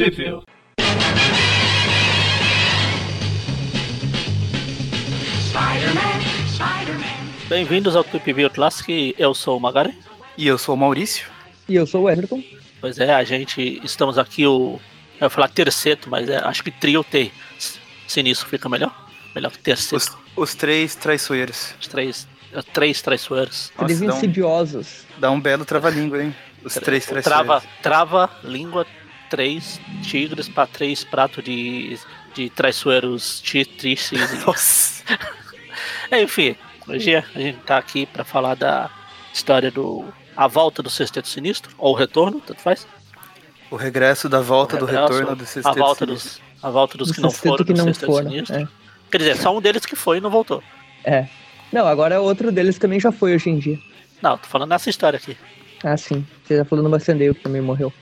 Sheffield. Bem-vindos ao Tweep View Classic, eu sou o Magari. E eu sou o Maurício. E eu sou o Everton. Pois é, a gente, estamos aqui o, eu ia falar terceto, mas é, acho que trio T sinistro fica melhor. Melhor que terceto. Os, os três traiçoeiros. Os três, três traiçoeiros. Nossa, Três dá um- insidiosos. Dá um belo trava-língua, hein? Os três traiçoeiros. Trava, trava, língua, três tigres para três pratos de, de traiçoeiros tristes. Nossa. Enfim, hoje a gente tá aqui para falar da história do. A volta do Sexteto Sinistro, ou o retorno, tanto faz. O regresso da volta do regresso, retorno do a sexteto volta sinistro. dos, a volta dos Do que não foram que do não Sexteto foram, Sinistro. é. Quer dizer, só um deles que foi e não voltou. É. Não, agora outro deles também já foi hoje em dia. Não, tô falando nessa história aqui. Ah, sim. Você já falou no Bacendeio que também morreu.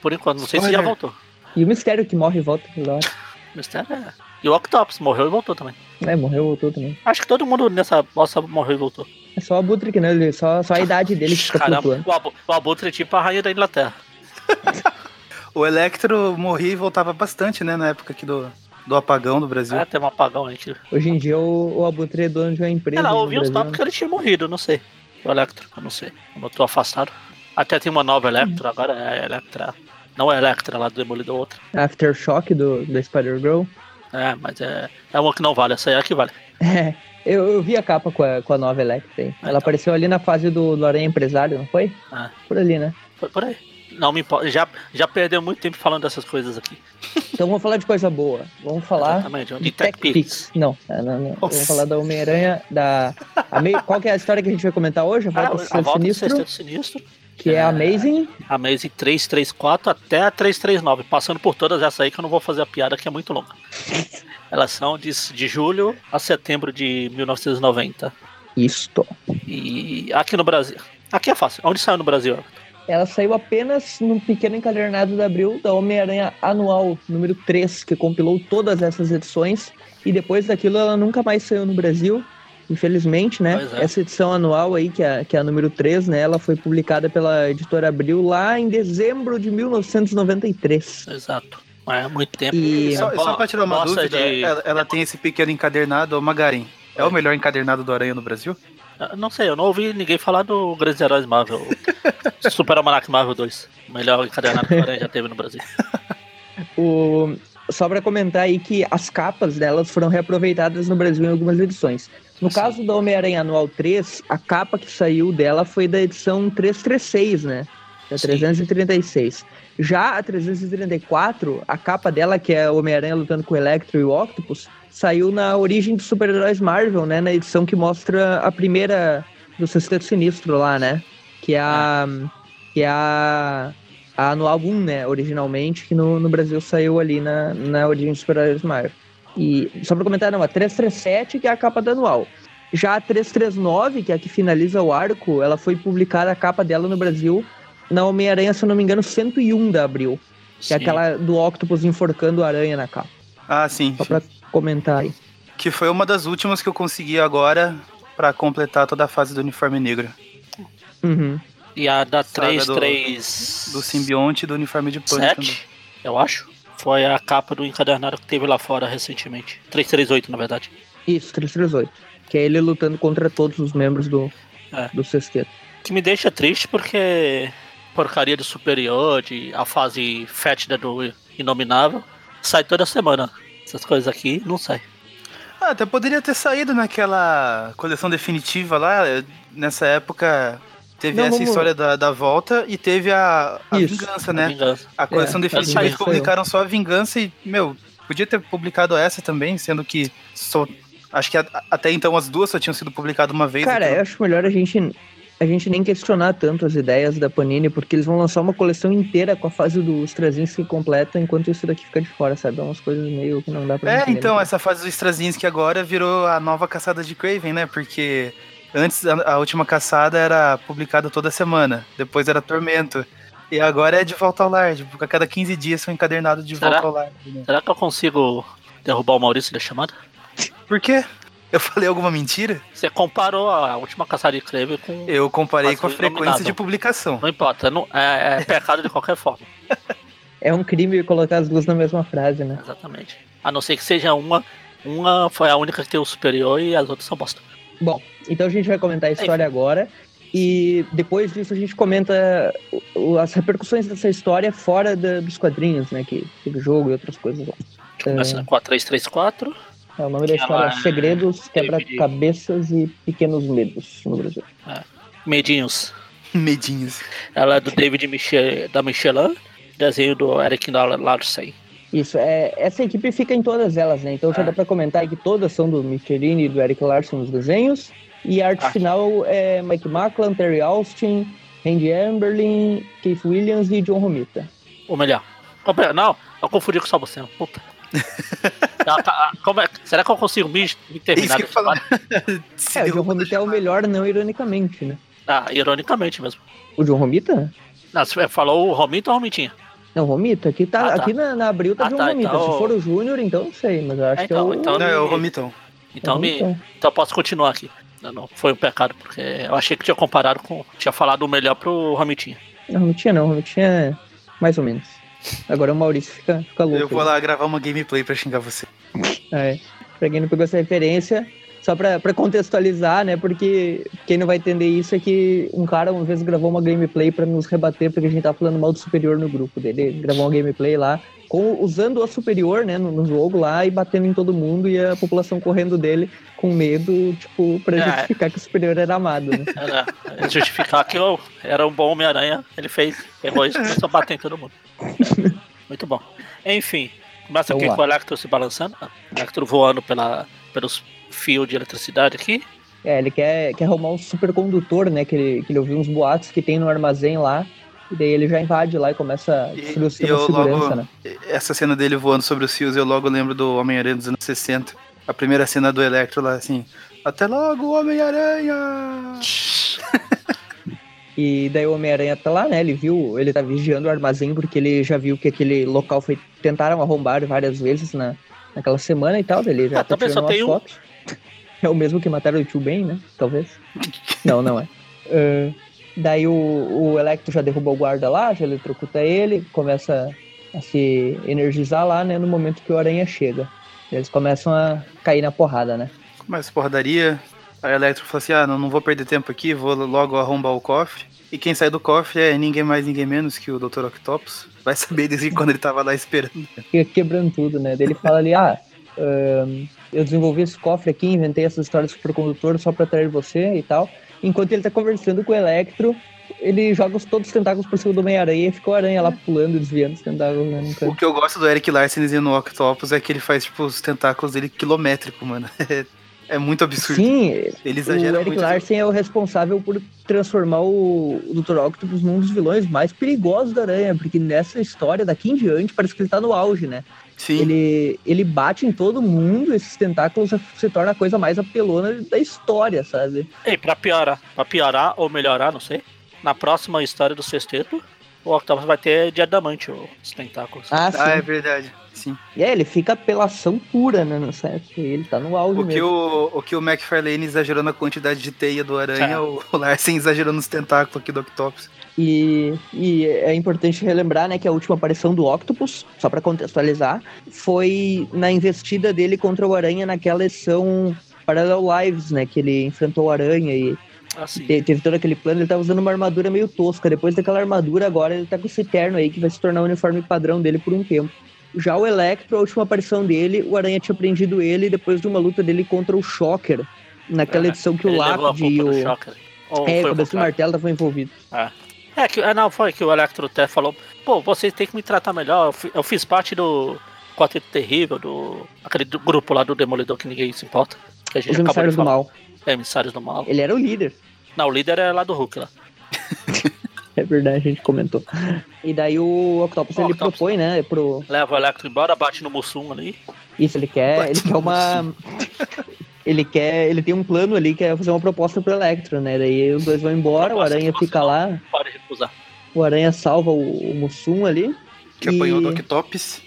Por enquanto, não sei se já voltou. E o Mistério que morre e volta toda hora. O mistério é. E o Octopus morreu e voltou também. É, morreu, voltou também. Acho que todo mundo nessa bosta morreu e voltou. É só o Abutre que não, ele, só, só a idade dele que fica Caramba, o, Abu, o Abutre é tipo a rainha da Inglaterra. O Electro morria e voltava bastante, né? Na época aqui do, do apagão do Brasil. É, tem um apagão aí. Que... Hoje em dia o, o Abutre é dono de uma empresa. Ela ouviu os papos que ele tinha morrido, não sei. O Electro, eu não sei. Eu tô afastado. Até tem uma nova Electro, agora é a Electra. Não é a Electra lá do Demolidor, outra. Aftershock do, do Spider-Girl. É, mas é, é uma que não vale, essa é a que vale. É, eu, eu vi a capa com a, com a nova Electra aí. Ela então. apareceu ali na fase do, do Aranha Empresário, não foi? Ah. Por ali, né? Foi por aí. Não me importa. Já, já perdeu muito tempo falando dessas coisas aqui. Então vamos falar de coisa boa. Vamos falar Exatamente, de Tech Tech Pix. Não, é, não, não. Vamos falar da Homem-Aranha, da... a mei- Qual que é a história que a gente vai comentar hoje? A Ah, volta do a volta do Sinistro, Sexteto Sinistro. Que é Amazing. Amazing 334 até a 339, passando por todas essas aí que eu não vou fazer a piada que é muito longa. Elas são de, de julho a setembro de 1990. Isto. E aqui no Brasil. Aqui é fácil. Onde saiu no Brasil? Ela saiu apenas num pequeno encadernado de abril da Homem-Aranha Anual, número 3, que compilou todas essas edições. E depois daquilo ela nunca mais saiu no Brasil, infelizmente, né? É. Essa edição anual aí, que é, que é a número 3, né? Ela foi publicada pela editora Abril lá em dezembro de 1993. Exato. É muito tempo. E- Só, só pra tirar uma dúvida, de- ela, ela tem esse pequeno encadernado, Magarin. É o melhor encadernado do Aranha no Brasil? Eu Não sei, eu não ouvi ninguém falar do Grandes Heróis Marvel. Super Almanac Marvel 2. O melhor encadernado que o Aranha já teve no Brasil. O... Só para comentar aí que as capas delas foram reaproveitadas no Brasil em algumas edições. No Sim. caso da Homem-Aranha Anual 3, a capa que saiu dela foi da edição 336, né? Da Sim. 336. Já a 334, a capa dela, que é o Homem-Aranha lutando com o Electro e o Octopus, saiu na origem dos super-heróis Marvel, né? Na edição que mostra a primeira do Sexteto Sinistro lá, né? Que é a... Que é a a anual 1, né, originalmente, que no, no Brasil saiu ali na, na origem dos super-heróis Marvel. E só pra comentar, não, a 337, que é a capa da anual. Já a 339, que é a que finaliza o arco, ela foi publicada a capa dela no Brasil na Homem-Aranha, se eu não me engano, 101 de abril. Que é aquela do Octopus enforcando a aranha na capa. Ah, sim. Só pra comentar aí. Que foi uma das últimas que eu consegui agora pra completar toda a fase do uniforme negro. Uhum. E a da Saga do- 337, Do simbionte e do uniforme de pânico também. eu acho, foi a capa do encadernado que teve lá fora recentemente. 338, na verdade. Isso, 338. Que é ele lutando contra todos os membros do, É. do sexteto. Que me deixa triste porque porcaria do superior, de a fase fétida do Inominável, sai toda semana. Essas coisas aqui não sai. Ah, até poderia ter saído naquela coleção definitiva lá. Nessa época teve Não, essa vamos- história da, da volta e teve a, a Isso. vingança, A né? vingança. A coleção É, definitiva a eles publicaram só a vingança e, meu, podia ter publicado essa também, sendo que só. Acho que a- até então as duas só tinham sido publicadas uma vez. Cara, então- eu acho melhor a gente, a gente nem questionar tanto as ideias da Panini, porque eles vão lançar uma coleção inteira com a fase dos Straczynski completa, enquanto isso daqui fica de fora, sabe? É umas coisas meio que não dá pra É, entender. então, essa fase do Straczynski agora virou a nova caçada de Craven, né? Porque antes a, a última caçada era publicada toda semana, depois era Tormento. E agora é de volta ao lar. Tipo, a cada 15 dias são encadernados de Será? volta ao lar. né? Será que eu consigo derrubar o Maurício da chamada? Por quê? Eu falei alguma mentira? Você comparou a última caçada de Creve com. Eu comparei com a frequência iluminado. de publicação. Não importa, não, é, é pecado de qualquer forma. É um crime colocar as duas na mesma frase, né? Exatamente. A não ser que seja uma. Uma foi a única que tem o superior e as outras são bosta. Bom, então a gente vai comentar a história agora. E depois disso a gente comenta as repercussões dessa história fora da- dos quadrinhos, né? Que teve jogo e outras coisas lá. Começa com a 334. É, o nome da história é Segredos, Quebra-Cabeças e Pequenos Medos no Brasil. Medinhos. Medinhos. Ela é do David Michel, da Michelin. Desenho do Eric Larsen. Isso, é, essa equipe fica em todas elas, né? Então já É. dá pra comentar que todas são do Michelini e do Eric Larson nos desenhos. E a arte Ah. final é Mike Macklin, Terry Austin, Randy Amberlin, Keith Williams e John Romita. Ou melhor. melhor, Não, eu confundi com o Salbuceno. Puta. Tá- como é- será que eu consigo me, me É isso terminar? que É, o John Romita é o melhor, não ironicamente, né? Ah, ironicamente mesmo. O John Romita? Não, você falou o Romito ou o Romitinha? Não, Romita, aqui, tá, Ah, tá. aqui na, na abril tá Ah, John tá, Romita. então- Se for o Júnior, então não sei, mas eu acho É, que é então- o. então- Não, é o Romitão. Então, me, então eu posso continuar aqui. Não, não, foi um pecado, porque eu achei que tinha comparado com. Tinha falado o melhor pro Romitinha. Não, Romitinha não, Romitinha é mais ou menos. Agora o Maurício fica, fica louco. Eu vou lá gravar uma gameplay pra xingar você. É, pra quem não pegou essa referência, só pra, pra contextualizar, né? Porque quem não vai entender isso é que um cara uma vez gravou uma gameplay pra nos rebater, porque a gente tava falando mal do superior no grupo dele. Ele gravou uma gameplay lá, com, usando o superior, né, no, no jogo lá e batendo em todo mundo e a população correndo dele com medo, tipo, pra É. justificar que o superior era amado, né? Era justificar que eu era um bom Homem-Aranha. Ele fez, pegou isso e começou a bater em todo mundo. Muito bom. Enfim, começa aqui com o Electro se balançando. O Electro voando pela, pelos fios de eletricidade aqui. É, ele quer, quer arrumar um supercondutor, né? Que ele, que ele ouviu uns boatos que tem no armazém lá. E daí ele já invade lá e começa a E, destruir o e sistema de eu segurança, logo. né? Essa cena dele voando sobre os fios, eu logo lembro do Homem-Aranha dos anos 60. A primeira cena do Electro lá, assim. Até logo, Homem-Aranha! E daí o Homem-Aranha tá lá, né? Ele viu, ele tá vigiando o armazém porque ele já viu que aquele local foi. Tentaram arrombar várias vezes na, naquela semana e tal. Ele já Ah, tá tirando só tem umas um. fotos. É o mesmo que mataram o tio Ben, né? Talvez. Não, não é. Ah, daí o, o Electro já derrubou o guarda lá, já eletrocuta ele, começa a se energizar lá, né? No momento que o Aranha chega. Eles começam a cair na porrada, né? Começa porradaria. Aí a Electro fala assim: ah, não, não vou perder tempo aqui, vou logo arrombar o cofre. E quem sai do cofre é ninguém mais, ninguém menos que o Dr. Octopus. Vai saber desde quando ele tava lá esperando. fica quebrando tudo, né? Daí ele fala ali, ah, ahn, eu desenvolvi esse cofre aqui, inventei essa história do supercondutor só pra atrair você e tal. Enquanto ele tá conversando com o Electro, ele joga os- todos os tentáculos por cima do Homem-Aranha e fica o Aranha lá pulando, desviando os tentáculos, né? O que eu gosto do Eric Larsen e no Octopus é que ele faz, tipo, os tentáculos dele quilométrico, mano. É, muito absurdo. Sim, Ele o exagera Eric muito. Larsen é o responsável por transformar o, o Dr. Octopus num dos vilões mais perigosos da Aranha, porque nessa história, daqui em diante, parece que ele tá no auge, né? Sim. Ele, ele bate em todo mundo, esses tentáculos se torna a coisa mais apelona da história, sabe? E pra piorar, pra piorar ou melhorar, não sei. Na próxima história do sexteto, o Octopus vai ter diamante, os tentáculos. Ah, sim. Ah, é verdade. Sim. E é, ele fica apelação pura, né, no set. Ele tá no auge O que mesmo. o, o que o McFarlane exagerou na quantidade de teia do aranha, É. o, o Larsen exagerou nos tentáculos aqui do Octopus. E, e é importante relembrar, né, que a última aparição do Octopus, só pra contextualizar, foi na investida dele contra o Aranha naquela edição Parallel Lives, né, que ele enfrentou o Aranha e Assim. te- teve todo aquele plano, ele tava usando uma armadura meio tosca. Depois daquela armadura, agora ele tá com esse terno aí, que vai se tornar o uniforme padrão dele por um tempo. Já o Electro, a última aparição dele, o Aranha tinha prendido ele depois de uma luta dele contra o Shocker. Naquela É, edição que o Lápide e o... Ou É, o cabeça do martelo estavam envolvidos. É, que, é, não, foi que o Electro até falou, pô, vocês têm que me tratar melhor, eu, fi- eu fiz parte do Quarteto Terrível, do aquele do grupo lá do Demolidor que ninguém se importa. Que a gente Os acabou de emissários do falar. É, emissários do mal. Ele era o líder. Não, o líder é lá do Hulk lá. É verdade, a gente comentou. E daí o Octopus, O ele Octopus. propõe, né, pro... Leva o Electro embora, bate no Mussum ali. Isso, ele quer, Bate ele quer uma... Ele quer, ele tem um plano ali que é fazer uma proposta pro Electro, né? Daí os dois vão embora, o Proposta Aranha que fica lá, Pode recusar. o Aranha salva o, o Mussum ali. Que E- apanhou do Octopus.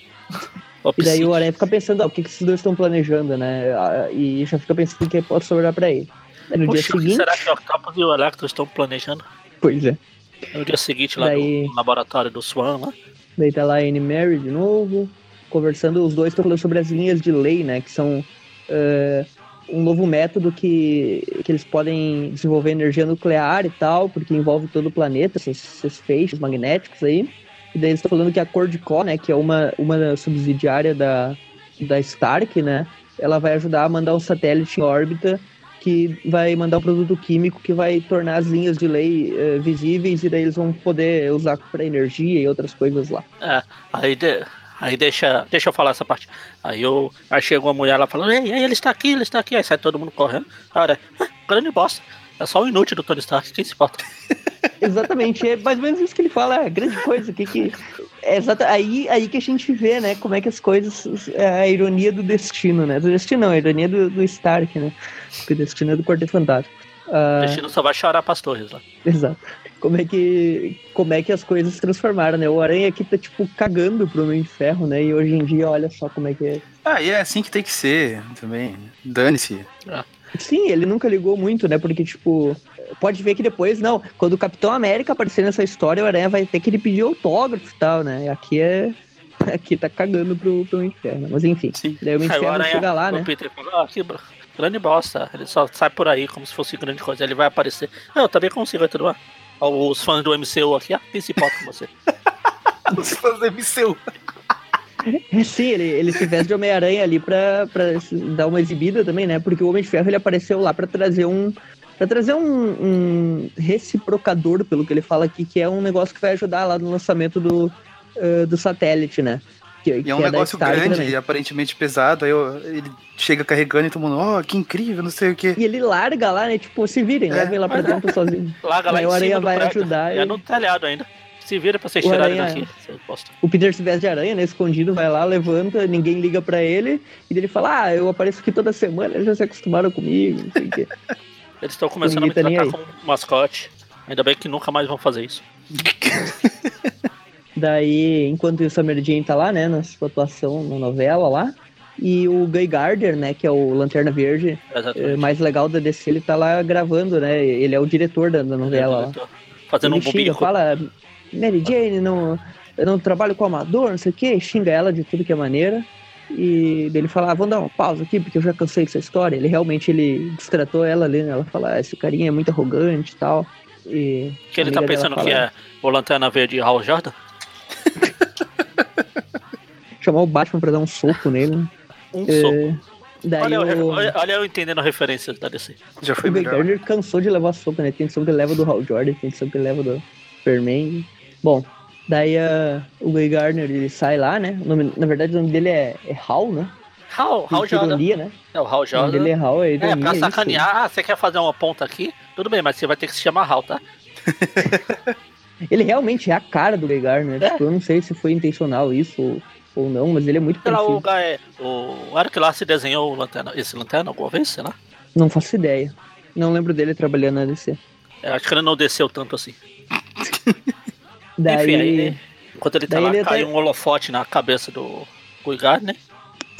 E daí o. Aranha fica pensando, ó, o que, que esses dois estão planejando, né? Ah, E já fica pensando o que pode sobrar pra ele. Aí no Puxa, dia seguinte, será que o Octopus e o Electro estão planejando? pois é. No dia seguinte lá Daí- no laboratório do Swan lá. Daí tá lá a Anne Mary de novo, conversando, os dois estão falando sobre as linhas de lei, né? Que são uh, um novo método que, que eles podem desenvolver energia nuclear e tal, porque envolve todo o planeta, esses, esses feixes magnéticos aí. E daí eles estão falando que a Cordicó, né, que é uma, uma subsidiária da, da Stark, né, ela vai ajudar a mandar um satélite em órbita que vai mandar um produto químico que vai tornar as linhas de lei uh, visíveis e daí eles vão poder usar para energia e outras coisas lá. É, aí, de, aí deixa, deixa eu falar essa parte. Aí eu aí chega uma mulher lá falando, ei, ele está aqui, ele está aqui, aí sai todo mundo correndo. Cara, ah, grande bosta. É só o inútil do Tony Stark, quem se importa? Exatamente, é mais ou menos isso que ele fala, é grande coisa, que que é exata, aí, aí que a gente vê, né, como é que as coisas, é a ironia do destino, né, do destino não, a ironia do, do Stark, né, porque o destino é do Quarteto Fantástico. Uh, o destino só vai chorar pras torres lá. Exato. Como é que, como é que as coisas se transformaram, né, o Aranha aqui tá, tipo, cagando pro Homem de Ferro, né, e hoje em dia, olha só como é que é. Ah, e é assim que tem que ser também, dane-se. Ah. Sim, ele nunca ligou muito, né? Porque, tipo, pode ver que depois, não, quando o Capitão América aparecer nessa história, o Aranha vai ter que ele pedir autógrafo e tal, né? Aqui é. Aqui tá cagando pro, pro inferno. Mas enfim, Sim. daí o inferno Aranha, chega lá, o né? Peter ah, que grande bosta. Ele só sai por aí como se fosse grande coisa. Ele vai aparecer. Não, eu também consigo atuar. Os fãs do MCU aqui, ah, quem se importa com você? Os fãs do MCU. É, sim, ele, ele se veste de Homem-Aranha ali pra, pra dar uma exibida também, né? Porque o Homem de Ferro ele apareceu lá pra trazer um. Pra trazer um, um reciprocador, pelo que ele fala aqui, que é um negócio que vai ajudar lá no lançamento do, uh, do satélite, né? Que, e é um é negócio grande e aparentemente pesado. Aí eu, ele chega carregando e todo mundo, oh, que incrível, não sei o que. E ele larga lá, né? Tipo, se virem, é. levem lá pra dentro sozinho. Larga lá Aí em o Aranha vai prédio. ajudar. É e- no telhado ainda. Se vira pra vocês O tirarem Aranha- daqui. seu bosta. O Peter se veste de aranha, né? Escondido, vai lá, levanta, ninguém liga pra ele. E ele fala, ah, eu apareço aqui toda semana, eles já se acostumaram comigo, não sei o quê. Eles estão começando a me Ninguém tá tratar como mascote. Ainda bem que nunca mais vão fazer isso. Daí, enquanto isso, a Mary Jane tá lá, né, na sua atuação na novela lá. E o Guy Gardner, né, que é o Lanterna Verde, eh, Exatamente. mais legal da DC, ele tá lá gravando, né? Ele é o diretor da, da novela lá. Fazendo ele um xinga, bobinho. fala, Mary Jane, não, eu não trabalho com amador, não sei o quê, xinga ela de tudo que é maneira. E ele fala, ah, vamos dar uma pausa aqui, porque eu já cansei dessa história. Ele realmente ele destratou ela ali, né? Ela fala, ah, esse carinha é muito arrogante e tal. E Que ele tá pensando fala, que é o Lanterna Verde Hal Jordan? Chamar o Batman pra dar um soco nele. né? Um É, soco. Daí Olha, o, olha, olha eu entendendo a referência da DC. Já foi o melhor. Gardner cansou de levar soco, né? Tem edição que ele leva do Hal Jordan, tem edição que ele leva do Superman. Bom, daí ah, o Guy Gardner ele sai lá, né? O nome- na verdade o nome dele é, é Hal, né? Hal, Hal Jordan. ironia, né? É o Hal O nome Jordan. dele é Hal, é É, ironia. pra isso. sacanear, ah, você quer fazer uma ponta aqui? Tudo bem, mas você vai ter que se chamar Hal, tá? Ele realmente é a cara do Guy Gardner. É. Tipo, eu não sei se foi intencional isso ou, ou não, mas ele é muito Sei lá, o. Guy- o Eric Larson desenhou o lanterna, esse lanterna alguma vez, sei lá. Não faço ideia. Não lembro dele trabalhando na DC. É, acho que ele não desceu tanto assim. Daí, Enfim, aí, enquanto ele tá lá, ele cai até- um holofote na cabeça do Guy Gardner.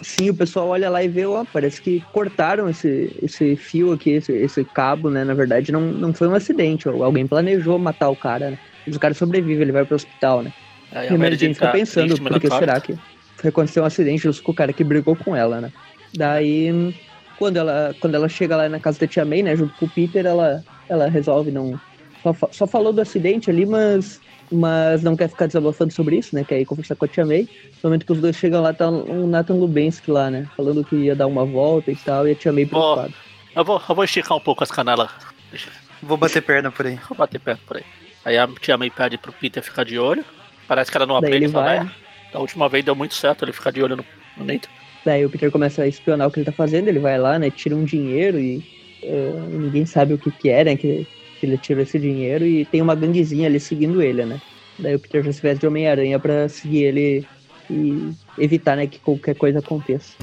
sim, o pessoal olha lá e vê, ó, parece que cortaram esse, esse fio aqui, esse, esse cabo, né? Na verdade, não, não foi um acidente. ó, Alguém planejou matar o cara, né? Mas o cara sobrevive, ele vai pro hospital, né? Aí E a Mary Jane fica tá pensando, por que será que foi acontecer um acidente justo com o cara que brigou com ela, né? Daí, quando ela, quando ela chega lá na casa da Tia May, né, junto com o Peter, ela, ela resolve não... Só, só falou do acidente ali, mas, mas não quer ficar desabafando sobre isso, né? Quer ir conversar com a Tia May. No momento que os dois chegam lá, tá o Nathan Lubensky lá, né? Falando que ia dar uma volta e tal, e a Tia May preocupada. Eu vou, eu vou esticar um pouco as canelas. Vou bater perna por aí. eu bater perto por aí. Aí a tia May pede pro Peter ficar de olho. Parece que ela não aprende ele fala, vai. "É, Da última vez deu muito certo ele ficar de olho no, no Nathan. Daí o Peter começa a espionar o que ele tá fazendo, ele vai lá, né, tira um dinheiro e eh, ninguém sabe o que que é, né, que, que ele tirou esse dinheiro e tem uma ganguezinha ali seguindo ele, né. Daí o Peter já se veste de Homem-Aranha pra seguir ele e evitar, né, que qualquer coisa aconteça.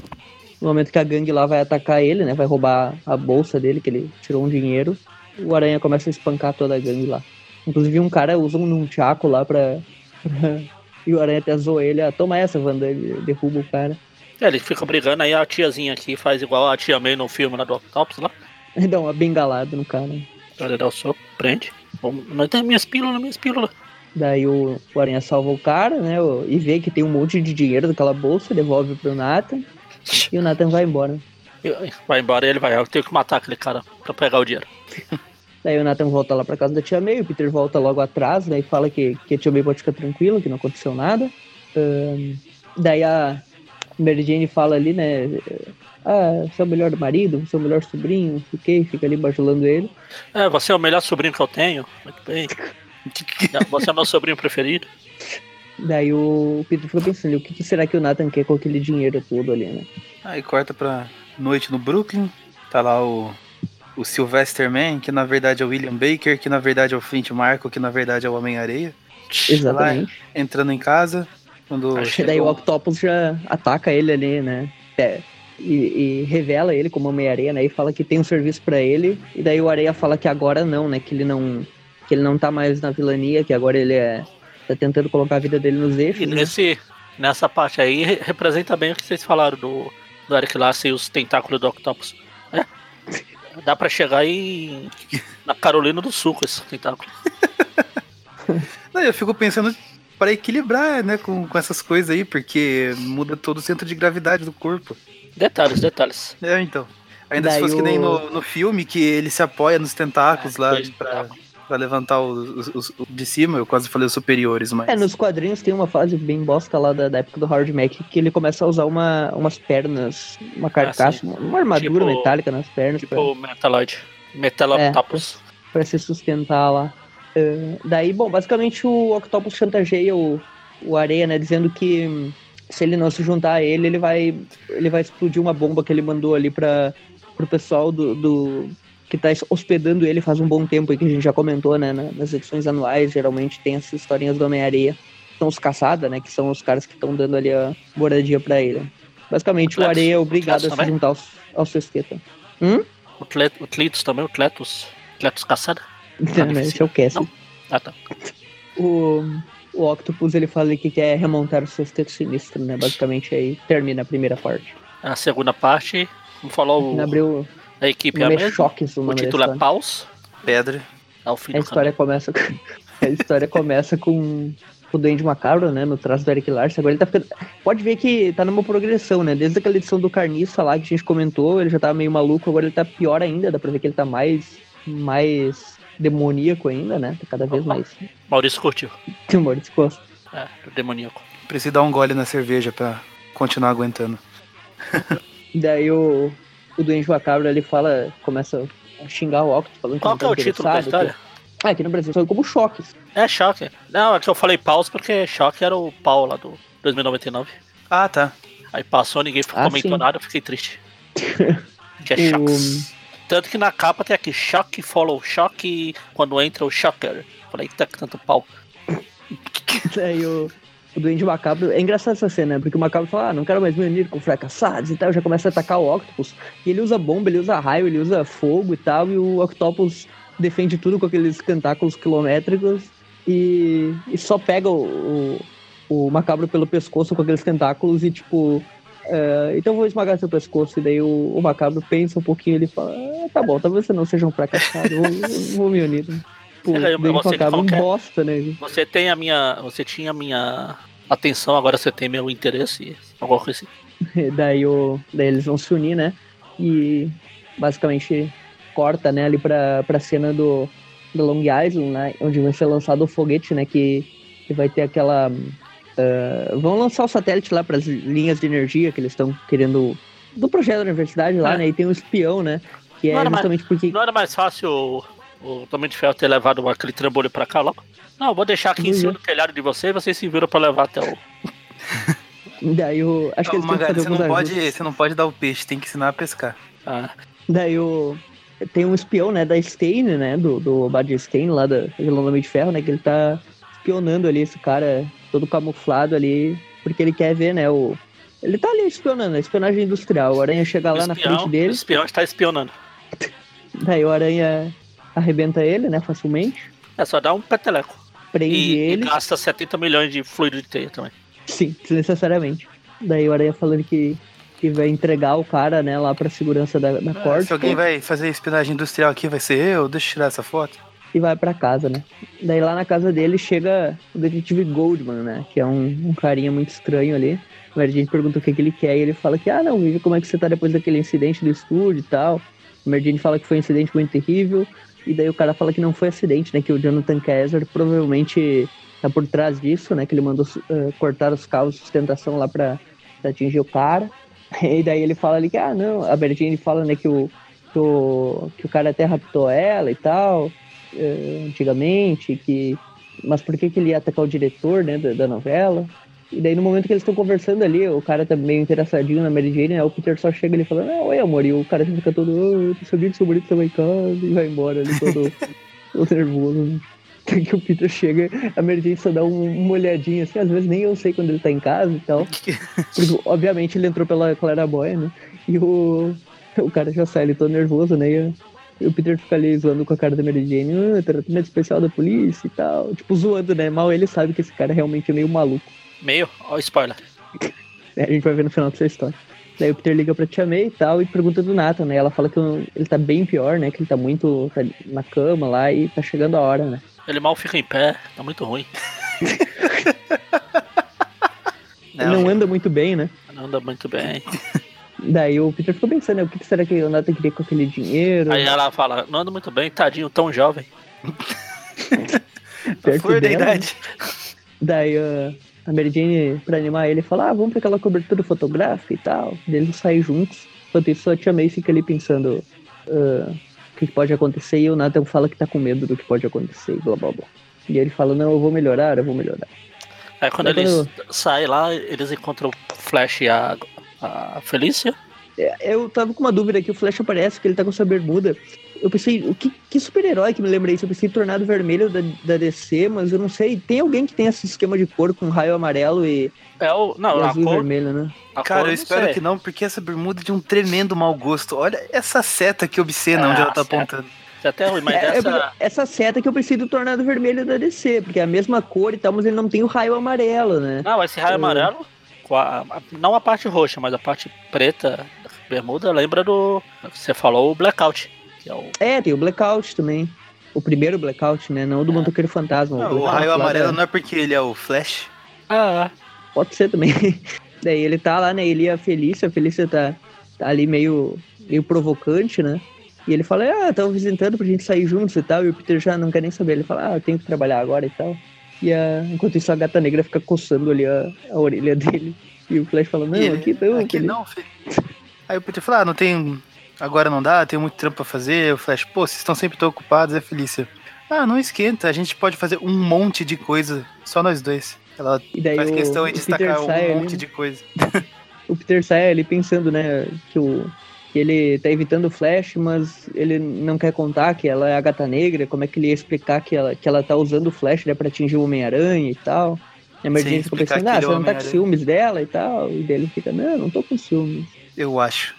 No momento que a gangue lá vai atacar ele, né, vai roubar a bolsa dele, que ele tirou um dinheiro, o Aranha começa a espancar toda a gangue lá. Inclusive um cara usa um nunchaku lá pra... pra- E o Aranha até zoa ele, ah, toma essa, Wanda, ele derruba o cara. É, eles ficam brigando, aí a tiazinha aqui faz igual a tia May no filme lá do Octopus lá. Ele dá uma bengalada no cara. Ele dá o soco, prende. Vamos, Não tem minhas pílulas, minhas pílulas. Daí o, o Aranha salva o cara, né? E vê que tem um monte de dinheiro naquela bolsa, devolve pro Nathan. E o Nathan vai embora. E- Vai embora e ele vai. Eu tenho que matar aquele cara pra pegar o dinheiro. Daí o Nathan volta lá pra casa da tia May, o Peter volta logo atrás, daí fala que, que a tia May pode ficar tranquila, que não aconteceu nada. Ahn, daí a Mary Jane fala ali, né? Ah, você é o melhor marido, você é o melhor sobrinho, que, fica ali bajulando ele. É, você é o melhor sobrinho que eu tenho. Muito bem. Você é meu sobrinho preferido. Daí o Peter fica pensando, o que, será que o Nathan quer com aquele dinheiro todo ali, né? Aí corta pra noite no Brooklyn. Tá lá o, o Sylvester Man, que na verdade é o William Baker, que na verdade é o Flint Marco, que na verdade é o Homem-Areia. Exatamente. Entrando em casa. Quando Achei E daí o Octopus já ataca ele ali, né? É, e, e revela ele como Homem-Areia, né? E fala que tem um serviço pra ele. E daí o Areia fala que agora não, né? Que ele não, que ele não tá mais na vilania, que agora ele é tá tentando colocar a vida dele nos E eixos. né? nesse, nessa parte aí re- representa bem o que vocês falaram do, do Eric Lass e os tentáculos do Octopus. É. Dá pra chegar aí na Carolina do Sul com esse tentáculo. Não, eu fico pensando para equilibrar, né, com, com essas coisas aí, porque muda todo o centro de gravidade do corpo. Detalhes, detalhes. É, então. Ainda Daí se fosse que nem o- no, no filme, que ele se apoia nos tentáculos lá dois pra, pra levantar os, os- os- de cima, eu quase falei os superiores, mas. É, nos quadrinhos tem uma fase bem bosta lá da, da época do Howard Mack que ele começa a usar uma, umas pernas, uma carcaça, sim. uma, uma armadura Tipo- metálica nas pernas pra- Tipo Metaloid. Metaloptopus. pra se sustentar lá. Eh, daí, bom, basicamente o Octopus chantageia o, o Areia, né, dizendo que se ele não se juntar a ele, ele vai, ele vai explodir uma bomba que ele mandou ali para pro pessoal do, do- que tá hospedando ele faz um bom tempo aí, que a gente já comentou, né, na- nas edições anuais, geralmente tem essas historinhas do Homem-Areia. São os caçada, né, que são os caras que estão dando ali a moradia para ele. Basicamente, o Cletus. Areia é obrigado a se juntar aos, aos Sexteta. Hum? O, Tle, o Clitus também, o Cletus. Cletus Caçada. Não, esse é o Cassie. Não. Ah, tá. o, o Octopus ele fala que quer remontar o sexteto sinistro, né? Basicamente aí termina a primeira parte. A segunda parte, como falou o- Abriu a equipe é é mesma. Choques o O título é. Paus. Pedra. É o fim A história começa com, a história começa com o Duende Macabro, né? No traço do Eric Larson. Agora ele tá ficando. Pode ver que tá numa progressão, né? Desde aquela edição do Carniça lá que a gente comentou, ele já tava meio maluco, agora ele tá pior ainda, dá pra ver que ele tá mais. mais demoníaco ainda, né? Tá cada vez mais. Maurício curtiu. Tem humor de costas. É, demoníaco. Preciso dar um gole na cerveja pra continuar aguentando. Daí o, o Duende Macabro ele fala, começa a xingar o Octopus, falando que Qual não que tá é o título da história? que- Ah, aqui no Brasil foi como choques. É choque. Não, é que eu falei paus porque choque era o pau lá do 2099. Ah, tá. Aí passou, ninguém Ah, comentou sim. nada, eu fiquei triste. Que é O- choques. Tanto que na capa tem aqui choque, follow choque, quando entra o shocker. Falei, tá que tanto pau. Daí o, o Duende Macabro. É engraçado essa cena, né? Porque o Macabro fala, ah, não quero mais me unir com fracassados e tal. Já começa a atacar o Octopus. E ele usa bomba, ele usa raio, ele usa fogo e tal. E o Octopus defende tudo com aqueles tentáculos quilométricos. E, e só pega o, o, o Macabro pelo pescoço com aqueles tentáculos e tipo. "É, então eu vou esmagar seu pescoço. E daí o, o Macabro pensa um pouquinho ele fala: ah, tá bom, talvez você não seja um fracassado, eu vou, vou me unir. Tipo, É, você Macabro um bosta, né? Você tem a minha. Você tinha a minha atenção, agora você tem meu interesse. Alguma coisa assim. daí, o, daí eles vão se unir, né? E basicamente corta, né, ali pra, pra cena do, do Long Island, né? Onde vai ser lançado o foguete, né? Que, que vai ter aquela. Ah, vão lançar o satélite lá para as linhas de energia que eles estão querendo. Do projeto da universidade lá, É. né? E tem um espião, né? Que é Não era mais- justamente porque. Não era mais fácil o, o Tommy de Ferro ter levado aquele trambolho pra cá logo? Não, eu vou deixar aqui em Uhum. cima do telhado de vocês e vocês se viram pra levar até o. Daí o. Acho que eles Magari, fazer você não, pode, você não pode dar o peixe, tem que ensinar a pescar. Ah, Daí o. Tem um espião, né, da Stain, né? Do, do Bad Stain, lá da Vilão do Homem de Ferro, né? Que ele tá espionando ali esse cara todo camuflado ali, porque ele quer ver, né? O. Ele tá ali espionando, a espionagem industrial. O Aranha chega o lá na espião- frente O dele, espião está espionando. daí o Aranha arrebenta ele, né? Facilmente. É só dar um peteleco. Prende E, e ele. gasta 70 milhões de fluido de teia também. Sim, desnecessariamente. Daí o Aranha falando que, que vai entregar o cara, né, lá pra segurança da, da Ah, corte. se alguém vai fazer espionagem industrial aqui, vai ser eu? Deixa eu tirar essa foto. E vai pra casa, né? Daí lá na casa dele chega o detetive Goldman, né? Que é um, um carinha muito estranho ali. Mary Jane pergunta o que, que ele quer e ele fala que, ah, não, vive como é que você tá depois daquele incidente do estúdio e tal. Mary Jane fala que foi um incidente muito terrível. E daí o cara fala que não foi acidente, né? Que o Jonathan Kaiser provavelmente tá por trás disso, né? Que ele mandou uh, cortar os cabos de sustentação lá pra, atingir o cara. E daí ele fala ali que, ah, não, a Jane fala, né, que o, que o, que o cara até raptou ela e tal, uh, antigamente, que... Mas por que, que ele ia atacar o diretor, né, da, da novela? E daí no momento que eles estão conversando ali, o cara tá meio interessadinho na Mary Jane, né? O Peter só chega ali falando, ah, oi amor, e o cara fica todo, oh, eu sabia que seu marido tava em casa, e vai embora ali todo, todo nervoso. Até que o Peter chega, a Mary Jane só dá um, uma olhadinha assim, às vezes nem eu sei quando ele tá em casa e tal. Porque, obviamente, ele entrou pela claraboia, né? E o, o cara já sai ali todo nervoso, né? E, e o Peter fica ali zoando com a cara da Mary Jane, ah, tratamento especial da polícia e tal. Tipo, zoando, né? Mal ele sabe que esse cara realmente é meio maluco. Meio? Ó, spoiler. É, a gente vai ver no final dessa história. Daí o Peter liga pra Tia May e tal, e pergunta do Nathan, né? Ela fala que ele tá bem pior, né? Que ele tá muito tá na cama lá e tá chegando a hora, né? Ele mal fica em pé, tá muito ruim. não, não anda muito bem, né? Não anda muito bem. Daí o Peter ficou pensando, né? O que será que o Nathan queria com aquele dinheiro? Aí ela fala, não anda muito bem, tadinho, tão jovem. Flor da idade. Daí uh, a Mary Jane, pra animar ele, fala: Ah, vamos pra aquela cobertura fotográfica e tal. Eles saem juntos. Enquanto isso, a Tia May fica ali pensando uh, o que pode acontecer. E o Nathan fala que tá com medo do que pode acontecer e blá blá blá. E ele fala: Não, eu vou melhorar, eu vou melhorar. Aí quando Aí, eles quando... saem lá, eles encontram o Flash e a, a Felícia. É, eu tava com uma dúvida que o Flash aparece, que ele tá com sua bermuda eu pensei, o que, que super-herói que me lembra isso? Eu pensei Tornado Vermelho da, da DC, mas eu não sei. Tem alguém que tem esse esquema de cor com raio amarelo e, é o, não, e azul cor, vermelho, né? Cara, eu espero sei. que não, porque essa bermuda é de um tremendo mau gosto. Olha essa seta que obscena é, onde ela tá apontando. É até ruim, mas é, essa... essa seta que eu pensei do Tornado Vermelho da DC, porque é a mesma cor e tal, mas ele não tem o raio amarelo, né? Não, esse raio amarelo, não a parte roxa, mas a parte preta da bermuda, lembra do. Você falou o blackout. É, o... é, tem o Blackout também. O primeiro Blackout, né? Não o do é. Motoqueiro Fantasma. Não, o, o raio amarelo da... não é porque ele é o Flash? Ah, pode ser também. Daí ele tá lá, né? Ele e a Felícia. A Felícia tá, tá ali meio, meio provocante, né? E ele fala, ah, estão visitando pra gente sair juntos e tal. E o Peter já não quer nem saber. Ele fala, ah, eu tenho que trabalhar agora e tal. E a, enquanto isso, a gata negra fica coçando ali a, a orelha dele. E o Flash fala, não, ele, aqui não. Aqui não, filho. Aí o Peter fala, ah, não tem agora não dá, tem muito trampo pra fazer. O Flash, pô, vocês estão sempre tão ocupados, é Felícia. Ah, não esquenta, a gente pode fazer um monte de coisa, só nós dois. Ela faz questão de destacar um monte ali, de coisa. o Peter sai ali pensando, né, que, o, que ele tá evitando o Flash, mas ele não quer contar que ela é a gata negra, como é que ele ia explicar que ela, que ela tá usando o Flash né, pra atingir o Homem-Aranha e tal. A emergência fica pensando, ah, você não tá com ciúmes dela e tal. E dele fica, não, não tô com ciúmes. Eu acho.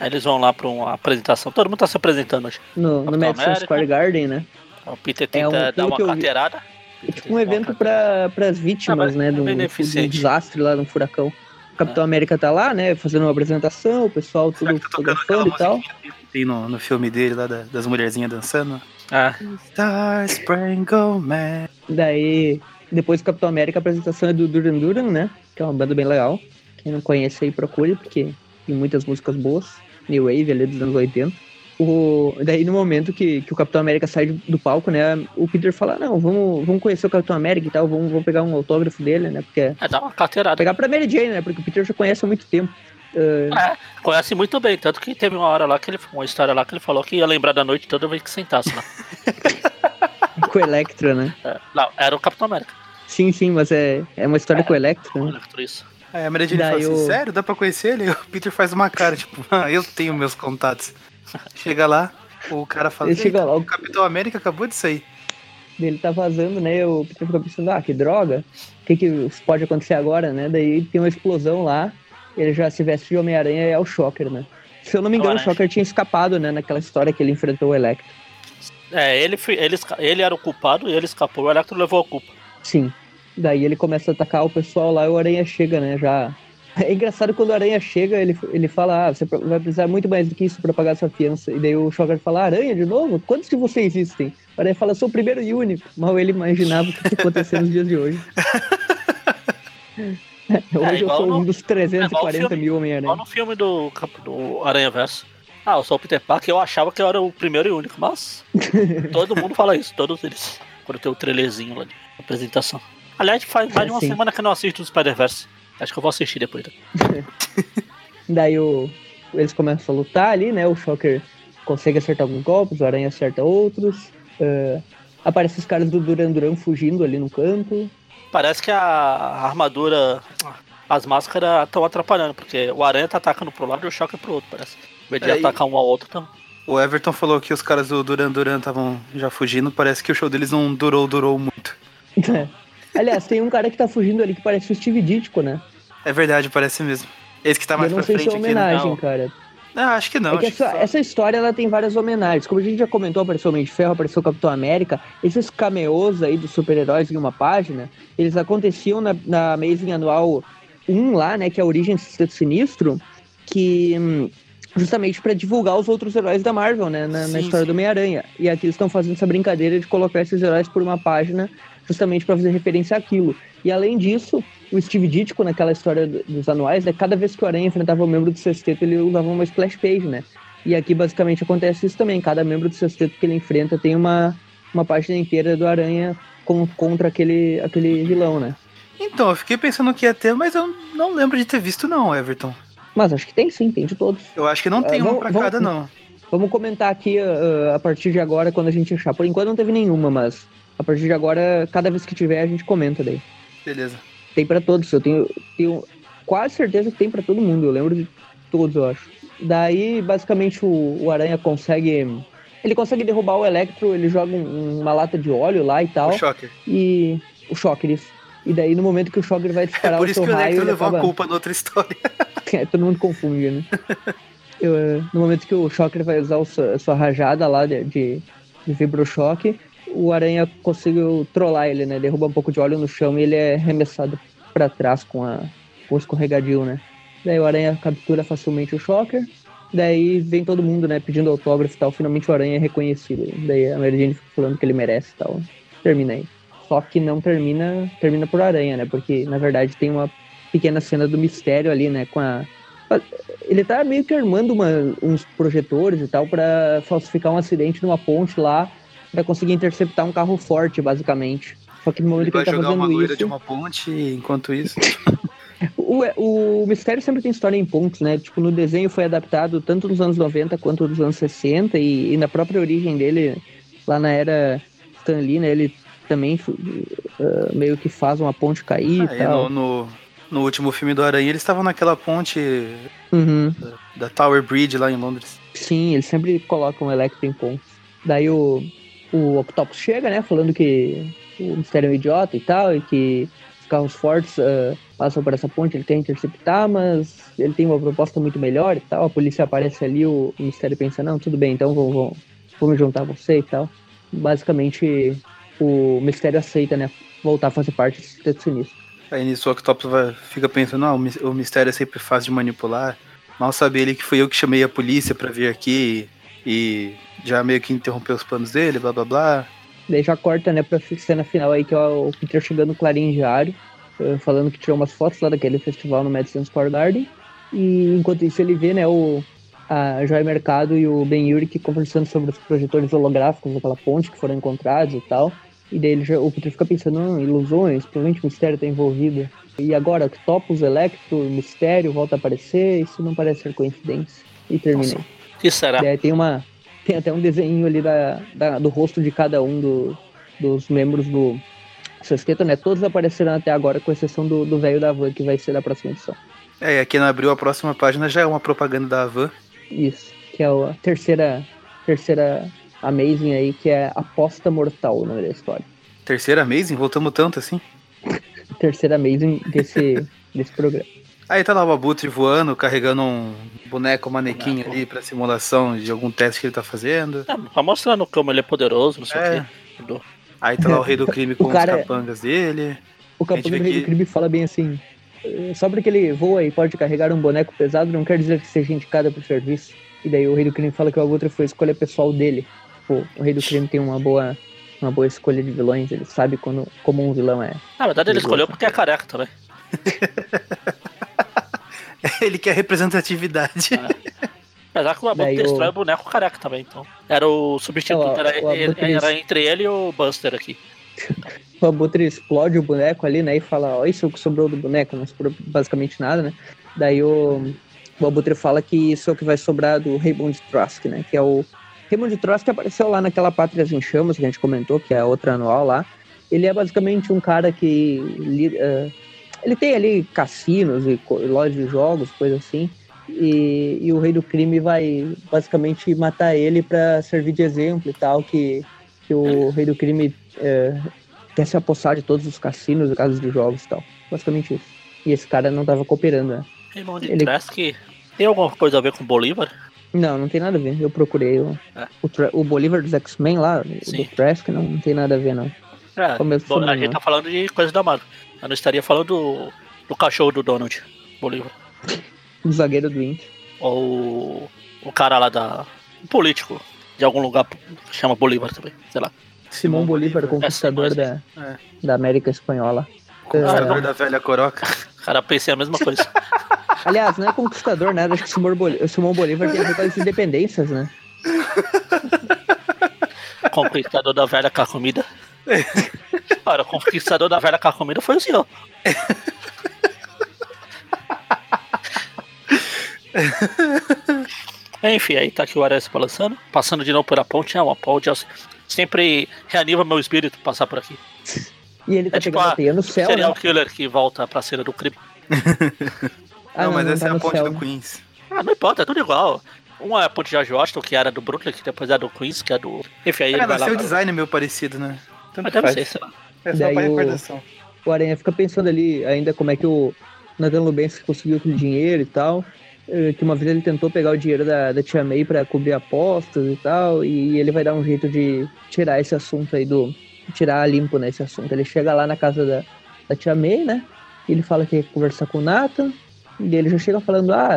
Aí eles vão lá pra uma apresentação. Todo mundo tá se apresentando hoje. No, no Madison Square Garden, né? O Peter tenta é um, dar uma carteirada. É tipo um evento para as vítimas, ah, né? Do, do, desastre lá no furacão. O Capitão. América tá lá, né? Fazendo uma apresentação, o pessoal tudo tá fotografando e tal. Tem no, no filme dele lá da, das mulherzinhas dançando. Ah. Star Sprinkle Man. Daí, depois do Capitão América, a apresentação é do Duran Duran, né? Que é uma banda bem legal. Quem não conhece aí, procure, porque tem muitas músicas boas. New Wave ali dos anos 80. O, daí no momento que, que o Capitão América sai do palco, né, o Peter fala, não, vamos, vamos conhecer o Capitão América e tal, vamos, vamos pegar um autógrafo dele, né, porque... É, dá uma carteirada. Pegar pra Mary Jane, né, porque o Peter já conhece há muito tempo. Uh... É, conhece muito bem, tanto que teve uma hora lá que ele, uma história lá que ele falou que ia lembrar da noite toda vez que sentasse lá. com o Electra, né? É, não, era o Capitão América. Sim, sim, mas é, é uma história é, com o Electra, né? Electra, isso. Aí a Mary Jane fala assim, sério? Dá pra conhecer ele? O Peter faz uma cara, tipo, ah, eu tenho meus contatos. Chega lá, o cara fala, ele chega lá, o Capitão América acabou de sair. Ele tá vazando, né? O Peter fica pensando, ah, que droga. O que, que pode acontecer agora, né? Daí tem uma explosão lá, ele já se veste de Homem-Aranha e é o Shocker, né? Se eu não me engano, o Shocker tinha escapado, né? Naquela história que ele enfrentou o Electro. É, ele, ele, ele era o culpado e ele escapou. O Electro levou a culpa. Sim. Daí ele começa a atacar o pessoal lá e o Aranha chega, né? Já É engraçado quando o Aranha chega, ele, ele fala, ah, você vai precisar muito mais do que isso para pagar sua fiança. E daí o Shocker fala, Aranha de novo? Quantos de vocês existem? O Aranha fala, sou o primeiro e único. Mal ele imaginava o que ia acontecer nos dias de hoje. hoje eu sou no, um dos 340 filme, mil Homem-Aranha. no filme do, do Aranha Verso. Ah, eu sou o Peter Parker, eu achava que eu era o primeiro e único, mas todo mundo fala isso, todos eles. Quando tem o trailerzinho lá de apresentação. Aliás, faz mais de uma sim. semana que eu não assisto o Spider-Verse. Acho que eu vou assistir depois. Né? Daí o, eles começam a lutar ali, né? O Shocker consegue acertar alguns golpes, o Aranha acerta outros. Uh, aparece os caras do Duran Duran fugindo ali no canto. Parece que a armadura, as máscaras estão atrapalhando, porque o Aranha tá atacando pro lado e o Shocker pro outro, parece. Em vez de É, atacar um ao outro, então. O Everton falou que os caras do Duran Duran estavam já fugindo. Parece que o show deles não durou, durou muito. Aliás, tem um cara que tá fugindo ali que parece o Steve Ditko, né? É verdade, parece mesmo. Esse que tá mais eu não sei se é aqui. homenagem, não. cara. Ah, acho que não. é que acho que essa, só- essa história ela tem várias homenagens. Como a gente já comentou, apareceu o Homem de Ferro, apareceu o Capitão América. Esses cameos aí dos super-heróis em uma página, eles aconteciam na, na Amazing Anual 1 lá, né? Que é a Origem do Sinistro, que hum, justamente para divulgar os outros heróis da Marvel, né? Na, na Sim, história sim. do Homem-Aranha. E aqui eles estão fazendo essa brincadeira de colocar esses heróis por uma página justamente para fazer referência àquilo. E além disso, o Steve Ditko, naquela história do- dos anuais, né, cada vez que o Aranha enfrentava um membro do sexteto, ele usava uma splash page, né? E aqui basicamente acontece isso também. Cada membro do sexteto que ele enfrenta tem uma, uma página inteira do Aranha com- contra aquele, aquele vilão, né? Então, eu fiquei pensando que ia ter, mas eu não lembro de ter visto, não, Everton. Mas acho que tem sim, tem de todos. Eu acho que não tem É, uma vamos- pra vamos- cada, não. Vamos comentar aqui uh, a partir de agora, quando a gente achar. Por enquanto não teve nenhuma, mas a partir de agora, cada vez que tiver, a gente comenta daí. Beleza. Tem pra todos, eu tenho, tenho quase certeza que tem pra todo mundo, eu lembro de todos, eu acho. Daí, basicamente, o, o Aranha consegue. Ele consegue derrubar o Electro, ele joga um- uma lata de óleo lá e tal. O Shocker. E. O Shocker, isso. E daí, no momento que o Shocker vai É disparar por o isso seu que o raio, Electro ele levou acaba... a culpa na outra história. É, todo mundo confunde, né? Eu, eh, no momento que o Shocker vai usar sua, a sua rajada lá de, de, de vibrochoque, o Aranha conseguiu trollar ele, né? Derruba um pouco de óleo no chão e ele é arremessado pra trás com, a, com o escorregadio, né? Daí o Aranha captura facilmente o Shocker. Daí vem todo mundo, né? Pedindo autógrafo e tal. Finalmente o Aranha é reconhecido. Daí a Mary Jane fica falando que ele merece e tal. Termina aí. Só que não termina, termina por Aranha, né? Porque na verdade tem uma pequena cena do mistério ali, né? Com a. Ele tá meio que armando uma- uns projetores e tal pra falsificar um acidente numa ponte lá pra conseguir interceptar um carro forte, basicamente. Só que no momento Ele que vai ele tá jogar uma fazendo loira isso. de uma ponte enquanto isso. O, o mistério sempre tem história em pontos, né? Tipo, no desenho foi adaptado tanto nos anos 90 quanto nos anos 60 e, e na própria origem dele, lá na era Stan Lee, né? Ele também uh, meio que faz uma ponte cair Aí e tal. no, no, no último filme do Aranha, eles estavam naquela ponte Uhum. da Tower Bridge lá em Londres. Sim, eles sempre colocam o Electro em pontos. Daí o, o Octopus chega, né? Falando que o mistério é um idiota e tal, e que os carros fortes ah, passam por essa ponte, ele quer interceptar, mas ele tem uma proposta muito melhor e tal. A polícia aparece ali, o, o mistério pensa, não, tudo bem, então vou, vou, vou me juntar a você e tal. Basicamente, o mistério aceita, né? Voltar a fazer parte desse Sexteto sinistro. Aí nisso o Octopus vai, fica pensando, ah, o mis- o mistério é sempre fácil de manipular. Mal sabe ele que fui eu que chamei a polícia pra vir aqui e já meio que interrompeu os planos dele, blá blá blá. Daí já corta, né, pra cena final aí, que é o Peter chegando no Clarim Diário, eh, falando que tirou umas fotos lá daquele festival no Madison Square Garden. E enquanto isso ele vê, né, o a Joy Mercado e o Ben Urich conversando sobre os projetores holográficos daquela ponte que foram encontrados e tal. E daí ele já- o Peter fica pensando, não, ilusões, provavelmente o mistério tá envolvido. E agora, Octopus, Electro, Mistério volta a aparecer, isso não parece ser coincidência. E terminei. Nossa, que será? Daí tem uma. Tem até um desenho ali da, da- do rosto de cada um do- dos membros do sexteto, né? Todos apareceram até agora, com exceção do velho da van, que vai ser da próxima edição. É, e aqui na abril a próxima página já é uma propaganda da Avan. Isso. Que é a terceira. Terceira Amazing aí, que é Aposta Mortal, o nome da história. Terceira Amazing, voltamos tanto assim. Terceira Amazing desse, desse programa. Aí tá lá o Abutre voando, carregando um boneco manequim Boneco. ali pra simulação de algum teste que ele tá fazendo. É, tá mostrando como ele é poderoso, não sei É. o quê. Aí tá lá o rei do crime com O cara- os capangas dele. O capanga do Rei que- do Crime fala bem assim: eh, só porque ele voa e pode carregar um boneco pesado não quer dizer que seja indicado para o serviço. E daí o Rei do Crime fala que o Abutre foi a escolha pessoal dele. Pô, o Rei do Crime tem uma boa, uma boa escolha de vilões, ele sabe quando, como um vilão é. Na verdade, ele escolheu porque é careca também. Ele quer representatividade. Apesar que o Abutre o- destrói o boneco careca também, então. Era o substituto, era, o Abutre- era entre ele e o Buster aqui. O Abutre explode o boneco ali, né? E fala, ó, isso é o que sobrou do boneco, não sobrou basicamente nada, né? Daí o, o Abutre fala que isso é o que vai sobrar do Raymond Trask, né? Que é o. Raymond Trask apareceu lá naquela Pátrias em Chamas que a gente comentou, que é a outra anual lá. Ele é basicamente um cara que. eh, ele tem ali cassinos e lojas de jogos, coisa assim. E, e o Rei do Crime vai basicamente matar ele pra servir de exemplo e tal, que, que o Rei do Crime eh, quer se apossar de todos os cassinos e casas de jogos e tal. Basicamente isso. E esse cara não tava cooperando, né? Raymond Ele- Trask tem alguma coisa a ver com Bolívar? Não, não tem nada a ver. Eu procurei o, É. o, Tra- o Bolívar dos X-Men lá, Sim. do Trask, não, não tem nada a ver, não. É, a gente né? tá falando de coisa da Marvel. Eu não estaria falando do, do cachorro do Donald Bolívar. O zagueiro do Inter. Ou o cara lá da. Um político de algum lugar que chama Bolívar também, sei lá. Simão Bolívar, conquistador mas- da, É. da América Espanhola. Conquistador Ah, da velha coroca. Cara, pensei a mesma coisa. Aliás, não é conquistador nada, acho que Simão Bolívar, Simão Bolívar tem a ver com as independências, né? conquistador da velha carcomida. Ora, o conquistador da velha carcomida foi o senhor. Enfim, aí tá aqui o Ares balançando, passando de novo por a ponte. É uma ponte, sempre reanima meu espírito passar por aqui. E ele tá É tipo a- no céu, Serial né? killer que volta pra cena do crime. Ah, não, mas não essa tá é a ponte céu, do né? Queens. Ah, não importa, é tudo igual. Uma é a ponte de George Washington, que era do Brooklyn, que depois é do Queens, que é do. Enfim, aí É, ele vai lá. pra- design meio parecido, né? Tanto deve faz. sei lá. É só pra o- recordação. o Aranha fica pensando ali ainda como é que o Nathan Lubenski conseguiu aquele dinheiro e tal. eh, Que uma vez ele tentou pegar o dinheiro da, da Tia May pra cobrir apostas e tal. E ele vai dar um jeito de tirar esse assunto aí do. Tirar a limpo nesse assunto. Ele chega lá na casa da, da Tia May, né? E ele fala que quer conversar com o Nathan. E ele já chega falando: Ah,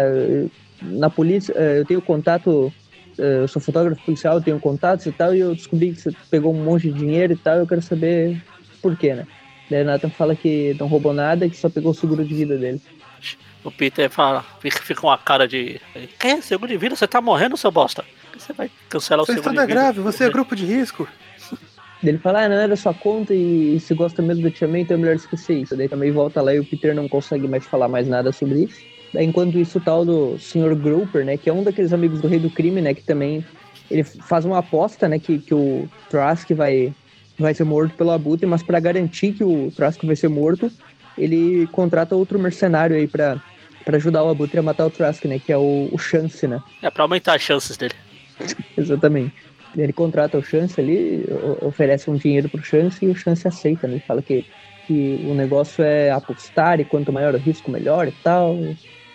na polícia, eh, eu tenho contato. Eh, Eu sou fotógrafo policial, tenho contatos e tal. E eu descobri que você pegou um monte de dinheiro e tal. Eu quero saber por quê, né? Daí o Nathan fala que não roubou nada, que só pegou o seguro de vida dele. O Peter fala, fica, com a cara de. Quem? Seguro de vida? Você tá morrendo, seu bosta? Você vai cancelar o seguro de é vida. grave, você é grupo de risco. Daí ele fala, ah, não era sua conta e, se gosta mesmo do Tia May, então é melhor esquecer isso. Daí também volta lá e o Peter não consegue mais falar mais nada sobre isso. Enquanto isso o tal do Sr. Grouper, né, que é um daqueles amigos do Rei do Crime, né, que também ele faz uma aposta, né, que, que o Trask vai, vai ser morto pelo Abutre, mas para garantir que o Trask vai ser morto, ele contrata outro mercenário aí pra, pra ajudar o Abutre a matar o Trask, né, que é o, o Chance, né. É pra aumentar as chances dele. Exatamente. Ele contrata o Chance ali, oferece um dinheiro pro Chance e o Chance aceita, né? Ele fala que, que o negócio é apostar e quanto maior o risco, melhor e tal.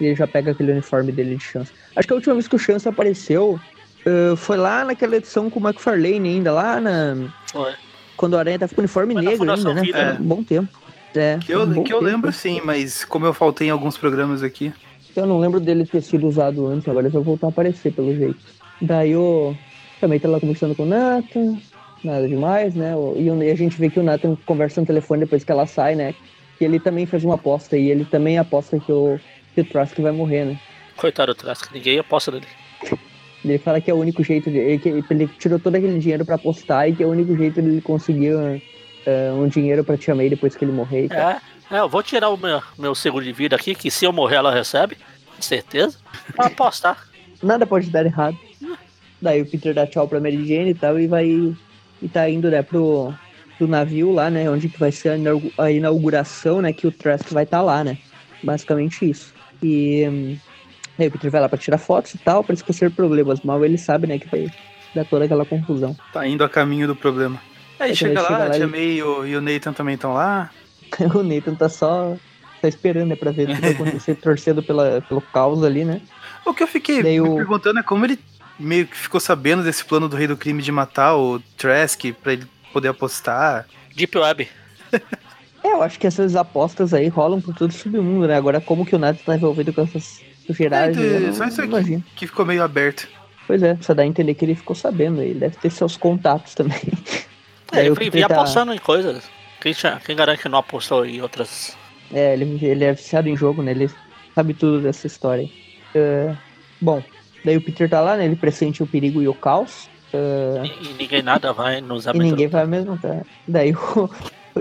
E ele já pega aquele uniforme dele de Chance. Acho que a última vez que o Chance apareceu eh, foi lá naquela edição com o McFarlane ainda, lá na, Foi. quando o Aranha tava com o uniforme Foi negro ainda, né? Vida, né? um bom tempo. É, Que eu, um bom que eu tempo. lembro sim, mas como eu faltei em alguns programas aqui. Eu não lembro dele ter sido usado antes, agora ele vai voltar a aparecer, pelo jeito. Daí o. Também tá lá conversando com o Nathan, nada demais, né? E, e a gente vê que o Nathan conversa no telefone depois que ela sai, né? Que ele também fez uma aposta e ele também aposta que o, que o Trask vai morrer, né? Coitado do Trask, ninguém aposta nele. Ele fala que é o único jeito de. Ele, que ele tirou todo aquele dinheiro pra apostar e que é o único jeito de ele conseguir eh, um dinheiro pra Tia May depois que ele morrer. É, é, eu vou tirar o meu, meu seguro de vida aqui, que se eu morrer ela recebe, com certeza. Pra apostar. nada pode dar errado. Daí o Peter dá tchau pra Mary Jane e tal, e vai. E tá indo, né, pro, pro navio lá, né? Onde que vai ser a inaugu- a inauguração, né? Que o Trask vai estar lá, né? Basicamente isso. E. Aí o Peter vai lá pra tirar fotos e tal, pra esquecer problemas. Mal ele sabe, né, que vai dar toda aquela confusão. Tá indo a caminho do problema. Aí É, chega quando ele lá, chega a lá, Tia ele- May e o, e o Nathan também estão lá. o Nathan tá só. Tá esperando, né, pra ver o que vai acontecer, torcendo pela, pelo caos ali, né? O que eu fiquei Daí me o- perguntando é como ele meio que ficou sabendo desse plano do Rei do Crime de matar o Trask pra ele poder apostar. Deep Web. É, eu acho que essas apostas aí rolam por todo o submundo, né? Agora, como que o Nato tá envolvido com essas sociedades? É, só isso aqui. imagino. Que ficou meio aberto. Pois é, só dá a entender que ele ficou sabendo. Ele deve ter seus contatos também. É, ele o vi- Peter via tá- apostando em coisas. Quem, quem garante que não apostou em outras. É, ele, ele é viciado em jogo, né? Ele sabe tudo dessa história. aí. É, bom, daí o Peter tá lá, né? Ele pressente o perigo e o caos. É, E, e ninguém nada vai nos e ninguém vai mesmo, tá? Daí o,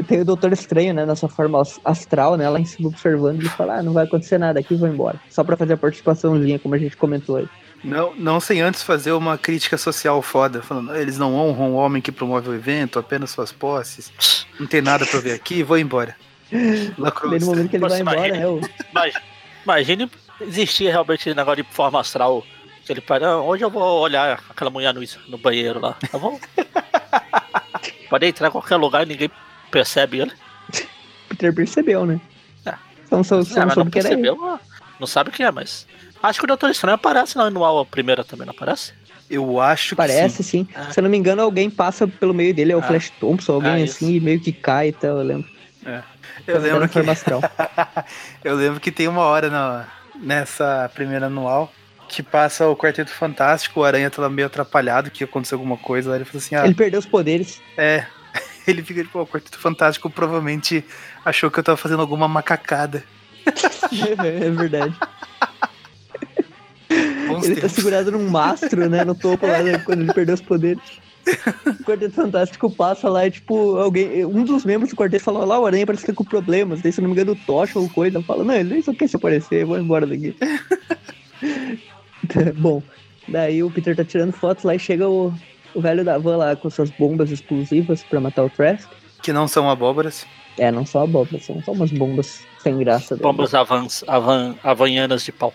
tem o Doutor Estranho, né? Na sua forma as- astral, né? Lá em cima observando e fala, ah, não vai acontecer nada aqui, vou embora. Só pra fazer a participaçãozinha, como a gente comentou aí. Não, não sem antes fazer uma crítica social foda, falando, eles não honram o homem que promove o evento, apenas suas posses. Não tem nada pra ver aqui, vou embora. Lacruz. no momento que ele Você vai embora, imagina. né? O, Imagine, imagine existir realmente esse negócio de forma astral. Que ele para, "Ah, hoje eu vou olhar aquela mulher no, no banheiro lá. Tá bom? Pode entrar em qualquer lugar e ninguém percebe ele. Peter percebeu, né? É. Então só, É, só não mas não soube que era ele. percebeu, ah, não sabe quem é, mas. Acho que o Doutor Estranho aparece na anual primeira também, não aparece? Eu acho que Parece sim. Ah. Se eu não me engano, alguém passa pelo meio dele, é o Ah. Flash Thompson, alguém Ah, assim, e meio que cai e tal, eu lembro. sim. Eu lembro que, eu lembro que tem uma hora na, nessa primeira anual que passa o Quarteto Fantástico, o Aranha tá meio atrapalhado, que aconteceu alguma coisa lá, ele falou assim, ah, Ele perdeu os poderes. é... Ele fica tipo, "Pô, o Quarteto Fantástico provavelmente achou que eu tava fazendo alguma macacada. é verdade. Bons Ele tá tempos. segurado num mastro, né, no topo lá, né, quando ele perdeu os poderes. O Quarteto Fantástico passa lá e, tipo, alguém, um dos membros do quarteto fala, lá o Aranha parece que tá com problemas. Daí, se não me engano, o Tocha ou coisa fala, não, ele só quer se aparecer, eu vou embora daqui. Bom, daí o Peter tá tirando fotos lá e chega o, o velho da van lá com suas bombas explosivas pra matar o Trask. Que não são abóboras. É, não só abóbora, são só umas bombas sem graça. dele. Bombas avans, avan, havaianas de pau.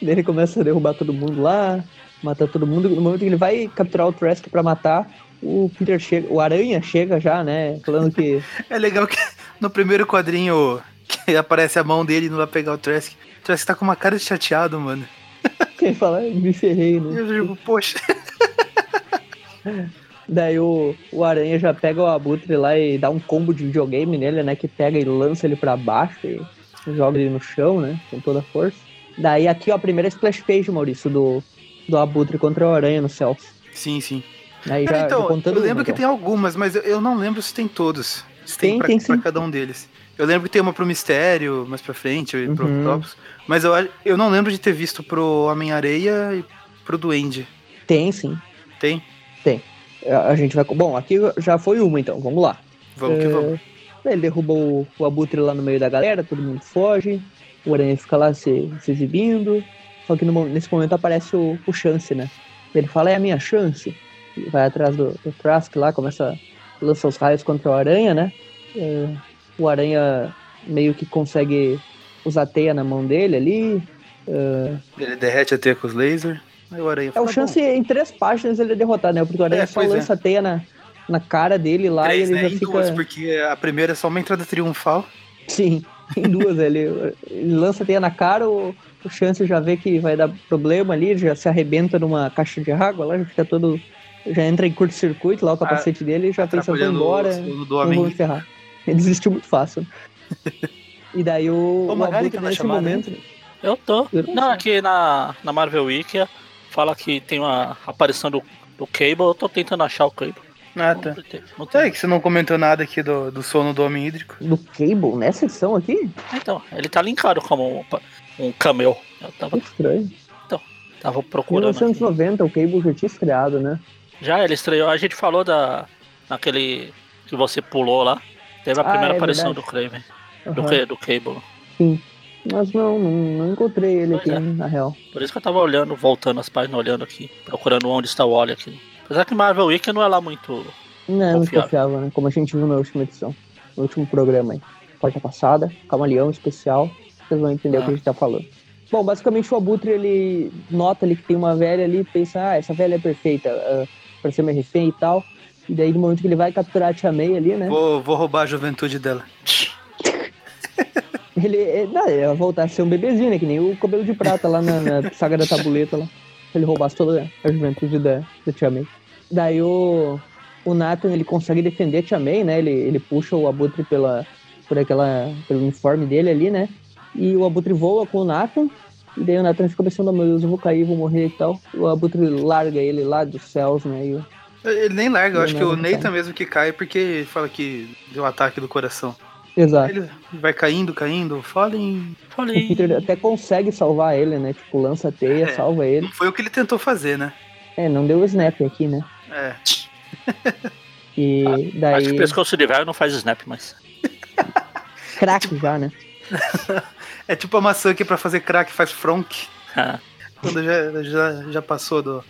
Daí ele começa a derrubar todo mundo lá, matar todo mundo. No momento que ele vai capturar o Trask pra matar, o Peter chega, o Aranha chega já, né? Falando que. É legal que no primeiro quadrinho que aparece a mão dele indo lá pegar o Trask. O Trask tá com uma cara de chateado, mano. Ele fala, "Ai, me ferrei, né? eu digo, poxa. Daí o, o Aranha já pega o Abutre lá e dá um combo de videogame nele, né? Que pega e lança ele pra baixo e joga ele no chão, né? Com toda a força. Daí aqui, ó, a primeira splash page, Maurício, do, do Abutre contra o Aranha no céu. Sim, sim. Aí É, já, então, eu lembro uma, que então. tem algumas, mas eu, eu não lembro se tem todos. Se tem, Tem, pra, tem pra sim. cada um deles. Eu lembro que tem uma pro Mistério, mais pra frente, e pro Uhum. Octopus. Mas eu, eu não lembro de ter visto pro Homem-Areia e pro Duende. Tem, sim. Tem? A a gente vai. Bom, aqui já foi uma, então, vamos lá. Vamos que É, vamos. Ele derruba o, o Abutre lá no meio da galera, todo mundo foge. O Aranha fica lá se, se exibindo. Só que no nesse momento aparece o, o Chance, né? Ele fala, é a minha chance. E vai atrás do, do Trask lá, começa a lançar os raios contra o Aranha, né? É, o Aranha meio que consegue usar teia na mão dele ali. É, Ele derrete a teia com os lasers. Aí o Aranha é o Chance em três páginas ele é derrotado, né? Porque o Aranha É, só pois é. lança a teia na, na cara dele lá Três, e ele né? já Em fica. duas, porque a primeira é só uma entrada triunfal. Sim, em duas. ele, ele lança a teia na cara, o, o Chance já vê que vai dar problema ali, já se arrebenta numa caixa de água lá, já fica todo. Já entra em curto-circuito lá o capacete dele e já pensa, vou embora, o do não vou homem. ferrar. Ele desistiu muito fácil. E daí o, Ô, o Magari Abutre tá nesse chamada, momento. Eu tô. Eu não aqui na, na Marvel Wiki fala que tem uma aparição do, do Cable, eu tô tentando achar o Cable. Ah, Não, tá. tem, não tem. aí que você não comentou nada aqui do, do sono do homem hídrico. Do Cable, nessa edição aqui? Então, ele tá linkado como um, um cameo. Eu tava, Que estranho. tava procurando. aqui. 1990, o Cable já tinha estreado, né? Já ele estreou, a gente falou da. naquele que você pulou lá. Teve a Ah, primeira é aparição verdade. do Do. Ca- do Cable. Mas não, não, não encontrei ele Pois aqui, é. na real. Por isso que eu tava olhando, voltando as páginas, olhando aqui, procurando onde está o Wally aqui. Apesar que Marvel Wiki não é lá muito. Não é Confiável. confiável, né? Como a gente viu na última edição. No último programa aí. Quarta passada, Camaleão especial. Vocês vão entender o que Ah. a gente tá falando. Bom, basicamente o Abutre, ele nota ali que tem uma velha ali e pensa, ah, essa velha é perfeita ah, pra ser minha refém e tal. E daí no momento que ele vai capturar a Tia May ali, né? Vou, vou roubar a juventude dela. Ele, ele, não, ele vai voltar a ser um bebezinho, né? Que nem o cabelo de prata lá na, na saga da tabuleta lá. Se ele roubasse toda a juventude da, da Tia May. Daí o, o Nathan ele consegue defender a Tia May, né? Ele, ele puxa o Abutre pela, por aquela, pelo uniforme dele ali, né? E o Abutre voa com o Nathan. E daí o Nathan fica pensando, meu Deus, eu vou cair, vou morrer e tal. O Abutre larga ele lá dos céus, né? E Ele nem larga, eu acho que o cai. Nathan mesmo que cai porque fala que deu um ataque do coração. Exato. Ele vai caindo, caindo, falem. O. Peter até consegue salvar ele, né? Tipo, lança a teia, É. salva ele. Não foi o que ele tentou fazer, né? É, não deu o snap aqui, né? É. E Acho que daí. o pescoço de velho não faz snap, mas. Crack já, né? É tipo a maçã que pra fazer crack faz fronk. Ah, Quando já, já, já passou do,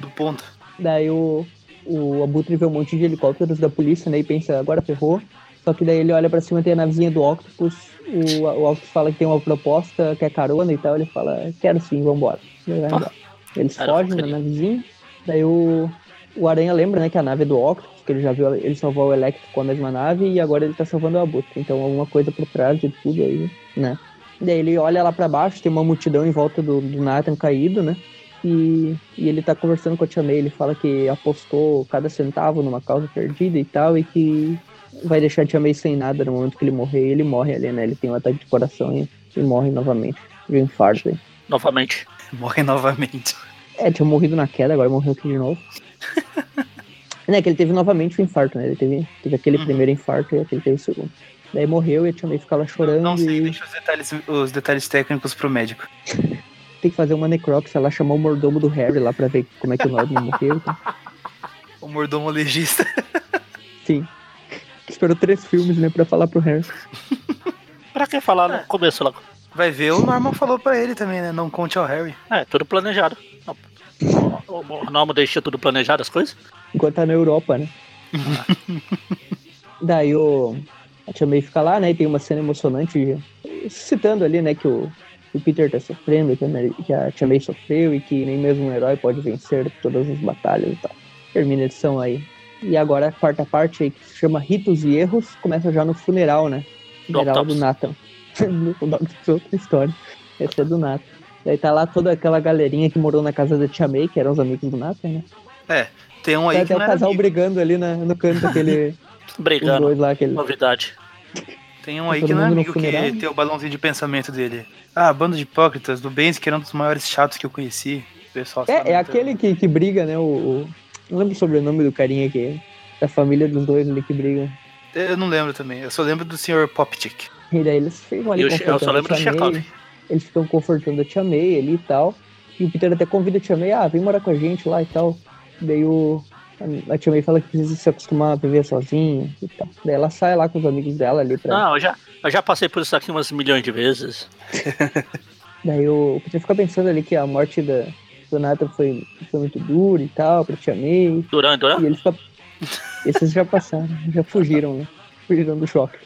do ponto. Daí o, o Abutre vê um monte de helicópteros da polícia, né? E pensa, agora ferrou. Só que daí ele olha pra cima e tem a navezinha do Octopus. O, o Octopus fala que tem uma proposta, quer carona e tal. Ele fala, quero sim, vambora. Embora. Eles Caramba, fogem na navezinha. Daí o, o Aranha lembra, né, que a nave é do Octopus, que ele já viu ele salvar o Electro com a mesma nave e agora ele tá salvando o Abutre. Então alguma coisa por trás de tudo aí, né? Daí ele olha lá pra baixo, tem uma multidão em volta do, do Nathan caído, né? E, e ele tá conversando com a Tia May, ele fala que apostou cada centavo numa causa perdida e tal, e que vai deixar a Tia May sem nada no momento que ele morrer, e ele morre ali, né? Ele tem um ataque de coração e, e morre novamente. De um infarto aí. novamente. Morre novamente. É, tinha morrido na queda, agora morreu aqui de novo. né, que ele teve novamente o infarto, né? Ele teve, teve aquele Uhum. primeiro infarto e aquele teve o segundo. Daí morreu e a Tia May fica lá chorando Não sei, e deixa os detalhes, os detalhes técnicos pro médico. tem que fazer uma necrópsia lá, chamar o mordomo do Harry lá pra ver como é que o Norman morreu. Então. O mordomo legista. Sim. Esperou três filmes, né, pra falar pro Harry. Pra que falar no começo logo? Vai ver, o Norman falou pra ele também, né? Não conte ao Harry. É, tudo planejado. Não. O o Norman deixa tudo planejado as coisas? Enquanto tá na Europa, né? Daí o. A Tia May fica lá, né? E tem uma cena emocionante citando ali, né, que o, o Peter tá sofrendo, que a, que a Tia May sofreu e que nem mesmo um herói pode vencer todas as batalhas e tal. Termina a edição aí. E agora a quarta parte aí, que se chama Ritos e Erros, começa já no funeral, né? Do Funeral do. Nathan. o Doctor outra história. Essa é do Nathan. Daí tá lá toda aquela galerinha que morou na casa da Tia May, que eram os amigos do Nathan, né? É, tem um Tá aí que até o casal amigo. brigando ali na- no canto, aquele. os Brigando. dois lá, aquele. Novidade. Tem um aí que não é amigo que tem o balãozinho de pensamento dele. Ah, bando de hipócritas, do Benz, que era um dos maiores chatos que eu conheci. O pessoal sabe É, é aquele que, que briga, né? O, o- Não lembro o sobrenome do carinha aqui. Da família dos dois ali que brigam. Eu não lembro também, eu só lembro do Sr. Popchick. E daí eles ficam ali E o Che- eu só confortando a lembro do. Chekhov. Eles ficam confortando a Tia May ali e tal. E o Peter até convida a Tia May, ah, vem morar com a gente lá e tal. Daí o. A Tia May fala que precisa se acostumar a viver sozinha e tal. Daí ela sai lá com os amigos dela ali pra. Não, eu já, eu já passei por isso aqui umas milhões de vezes. Daí o Peter fica pensando ali que a morte da, do Nathan foi, foi muito dura e tal, pra Tia May. Duran, Duran? E ele fica. Esses já passaram, já fugiram, né? Fugiram do choque.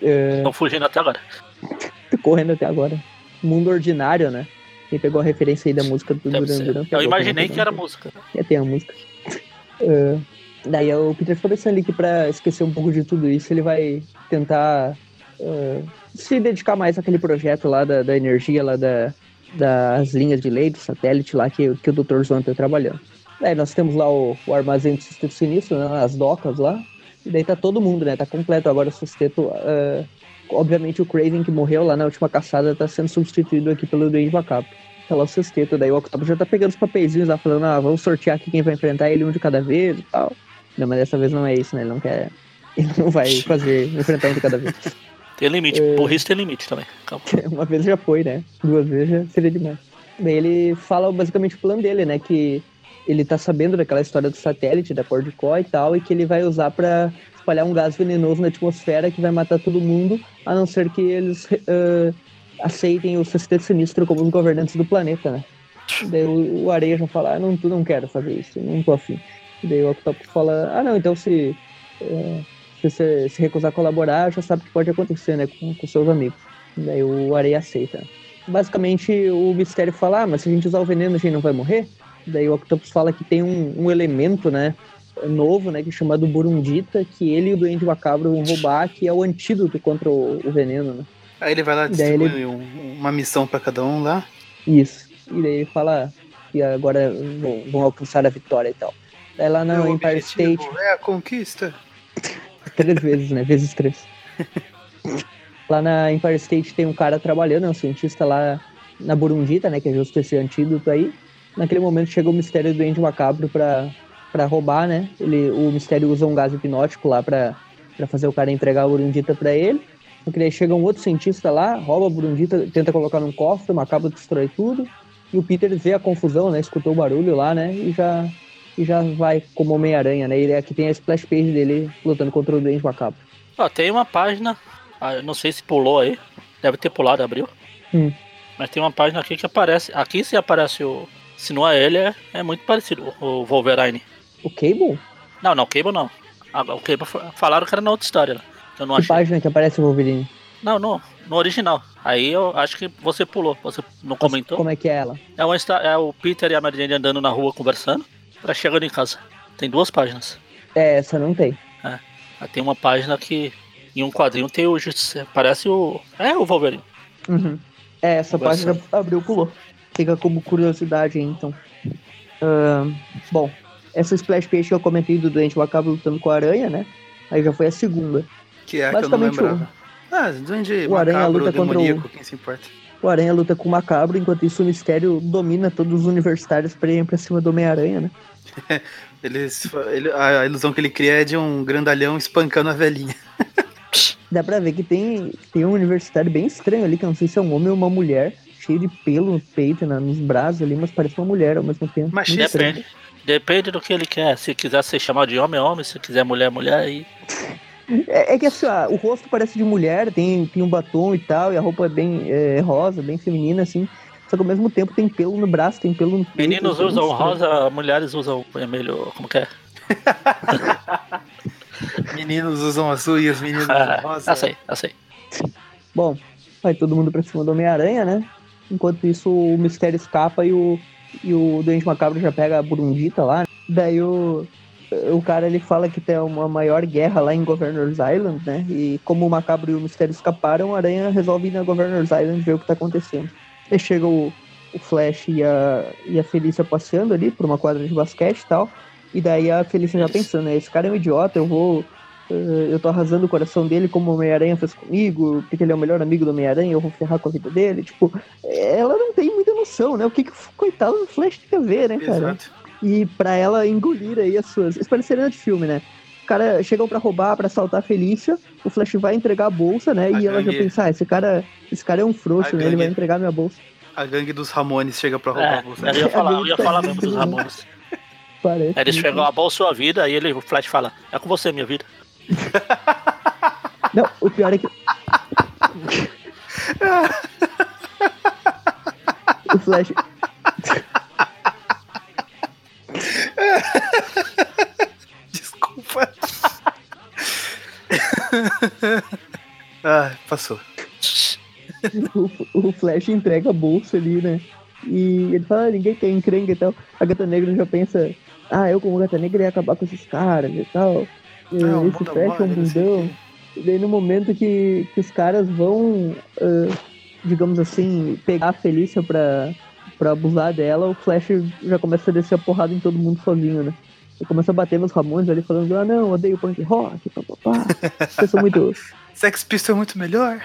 É, Estão fugindo até agora. tô correndo até agora. Mundo ordinário, né? Quem pegou a referência aí da música do Deve Duran. Duran. Eu imaginei que era música. Já tem a música. É, daí o Peter fica pensando ali que pra esquecer um pouco de tudo isso, ele vai tentar é, se dedicar mais àquele projeto lá da, da energia, lá da, das linhas de lei, do satélite lá que, que o Dr. Zwan tá trabalhando. Daí nós temos lá o, o armazém do sexteto sinistro, né, as docas lá. E daí tá todo mundo, né? Tá completo agora o sexteto. é, obviamente o Craven que morreu lá na última caçada tá sendo substituído aqui pelo Duende Macabro. Tá lá o sexteto, daí o Octopus já tá pegando os papeizinhos lá, falando, ah, vamos sortear aqui quem vai enfrentar ele um de cada vez e tal. Não, mas dessa vez não é isso, né? Ele não quer. Ele não vai fazer enfrentar um de cada vez. Tem limite. É. Burrice tem limite também. Calma. Uma vez já foi, né? Duas vezes já seria demais. Daí ele fala basicamente o plano dele, né? Que ele tá sabendo daquela história do satélite, da cor de có e tal, e que ele vai usar pra espalhar um gás venenoso na atmosfera que vai matar todo mundo, a não ser que eles eh, aceitem o sexteto sinistro como os governantes do planeta, né? Daí o, o Areia já fala, ah, não, tu não quero fazer isso, não tô afim. Daí o Octopus fala, ah não, então se, eh, se você se recusar a colaborar, já sabe o que pode acontecer, né, com, com seus amigos. Daí o Areia aceita. Basicamente o Mistério fala, ah, mas se a gente usar o veneno a gente não vai morrer? Daí o Octopus fala que tem um, um elemento, né, novo, né, que é chamado Burundita, que ele e o Duende Macabro vão roubar, que é o antídoto contra o, o veneno, né. Aí ele vai lá E daí distribui ele- um- uma missão pra cada um lá. Isso. E daí ele fala que agora vão, vão alcançar a vitória e tal. Daí lá na Meu Empire State. É a conquista. Três vezes, né? Vezes três. Lá na Empire State tem um cara trabalhando, é um cientista lá na Burundita, né? Que é justo esse antídoto aí. Naquele momento chega o mistério do Duende Macabro pra, pra roubar, né? Ele, o mistério usa um gás hipnótico lá pra, pra fazer o cara entregar a Burundita pra ele. Só que daí chega um outro cientista lá, rouba a Burundita, tenta colocar num cofre, o Macabro destrói tudo. E o Peter vê a confusão, né? Escutou o barulho lá, né? E já, e já vai como Homem-Aranha, né? Ele aqui tem a splash page dele lutando contra o Duende Macabro. Ó, tem uma página, ah, não sei se pulou aí, deve ter pulado, abriu. Hum. Mas tem uma página aqui que aparece. Aqui se aparece o. Se não é ele, é, é muito parecido, o Wolverine. O Cable? Não, não, o Cable não. O Cable fa- falaram que era na outra história. né? Eu não Que achei. página que aparece o Wolverine? Não, no, no original. Aí eu acho que você pulou, você não comentou. Como é que é ela? É, uma, é o Peter e a Mary Jane andando na rua conversando, pra chegando em casa. Tem duas páginas. É, essa não tem. Aí tem uma página que em um quadrinho tem o. Parece o. É o Wolverine. Uhum. É, essa página abriu pulou. Fica como curiosidade aí, então. Ahn, bom, essa splash page que eu comentei do Doente Macabro lutando com a aranha, né? Aí já foi a segunda. Que é a que eu não Basicamente, lembrava. Ah, Duende o Aranha Macabro, luta contra o- quem se importa. O Aranha luta com o Macabro, enquanto isso o Mistério domina todos os universitários pra ir pra cima do Homem-Aranha, né? Eles, ele, a ilusão que ele cria é de um grandalhão espancando a velhinha. Dá pra ver que tem, tem um universitário bem estranho ali, que eu não sei se é um homem ou uma mulher, cheio de pelo no peito, né, nos braços ali, mas parece uma mulher ao mesmo tempo. Estranho. Depende. Depende do que ele quer. Se quiser ser chamado de homem, é homem. Se quiser mulher, é mulher. Aí. É, é que assim, ó, o rosto parece de mulher, tem, tem um batom e tal, e a roupa é bem é, rosa, bem feminina, assim. Só que ao mesmo tempo tem pelo no braço, tem pelo no peito. Meninos usam estranho. rosa, mulheres usam vermelho. Como que é? Meninos usam azul e os meninos usam Ah, rosa. eu sei, eu sei. Bom, vai todo mundo pra cima do Homem-Aranha, né? Enquanto isso, o Mistério escapa e o, e o Doente Macabro já pega a Burundita lá. Daí o, o cara ele fala que tem uma maior guerra lá em Governor's Island, né? E como o Macabro e o Mistério escaparam, o Aranha resolve ir na Governor's Island ver o que tá acontecendo. Aí chega o, o Flash e a, e a Felícia passeando ali por uma quadra de basquete e tal. E daí a Felícia já pensando, né? Esse cara é um idiota, eu vou eh, eu tô arrasando o coração dele como o Homem-Aranha fez comigo, porque ele é o melhor amigo do Homem-Aranha, eu vou ferrar com a vida dele. Tipo, ela não tem muita noção, né? O que, que o coitado do Flash tem a ver, né, cara? Exato. E pra ela engolir aí as suas. Isso parece de filme, né? O cara chegam pra roubar, pra assaltar a Felícia, o Flash vai entregar a bolsa, né? A e ela já gangue. pensa, ah, esse cara, esse cara é um frouxo, né? Ele vai gangue. entregar minha bolsa. A gangue dos Ramones chega pra roubar É, a bolsa. eu ia falar, eu ia falar mesmo dos Ramones. Parece. Eles pegam a bolsa sua vida e ele, o Flash fala: É com você, minha vida. Não, o pior é que. o Flash. ah, passou. o, o Flash entrega a bolsa ali, né? E ele fala, ah, ninguém quer encrenca e tal. A Gata Negra já pensa, ah, eu como Gata Negra ia acabar com esses caras e tal. E Ah, esse Flash é um bundão. E daí no momento que, que os caras vão, ah, digamos assim, pegar a Felícia pra, pra abusar dela, o Flash já começa a descer a porrada em todo mundo sozinho, né? Ele começa a bater nos Ramones ali falando, ah não, odeio punk rock, papapá. Vocês são muito. Sex Pistol é muito melhor.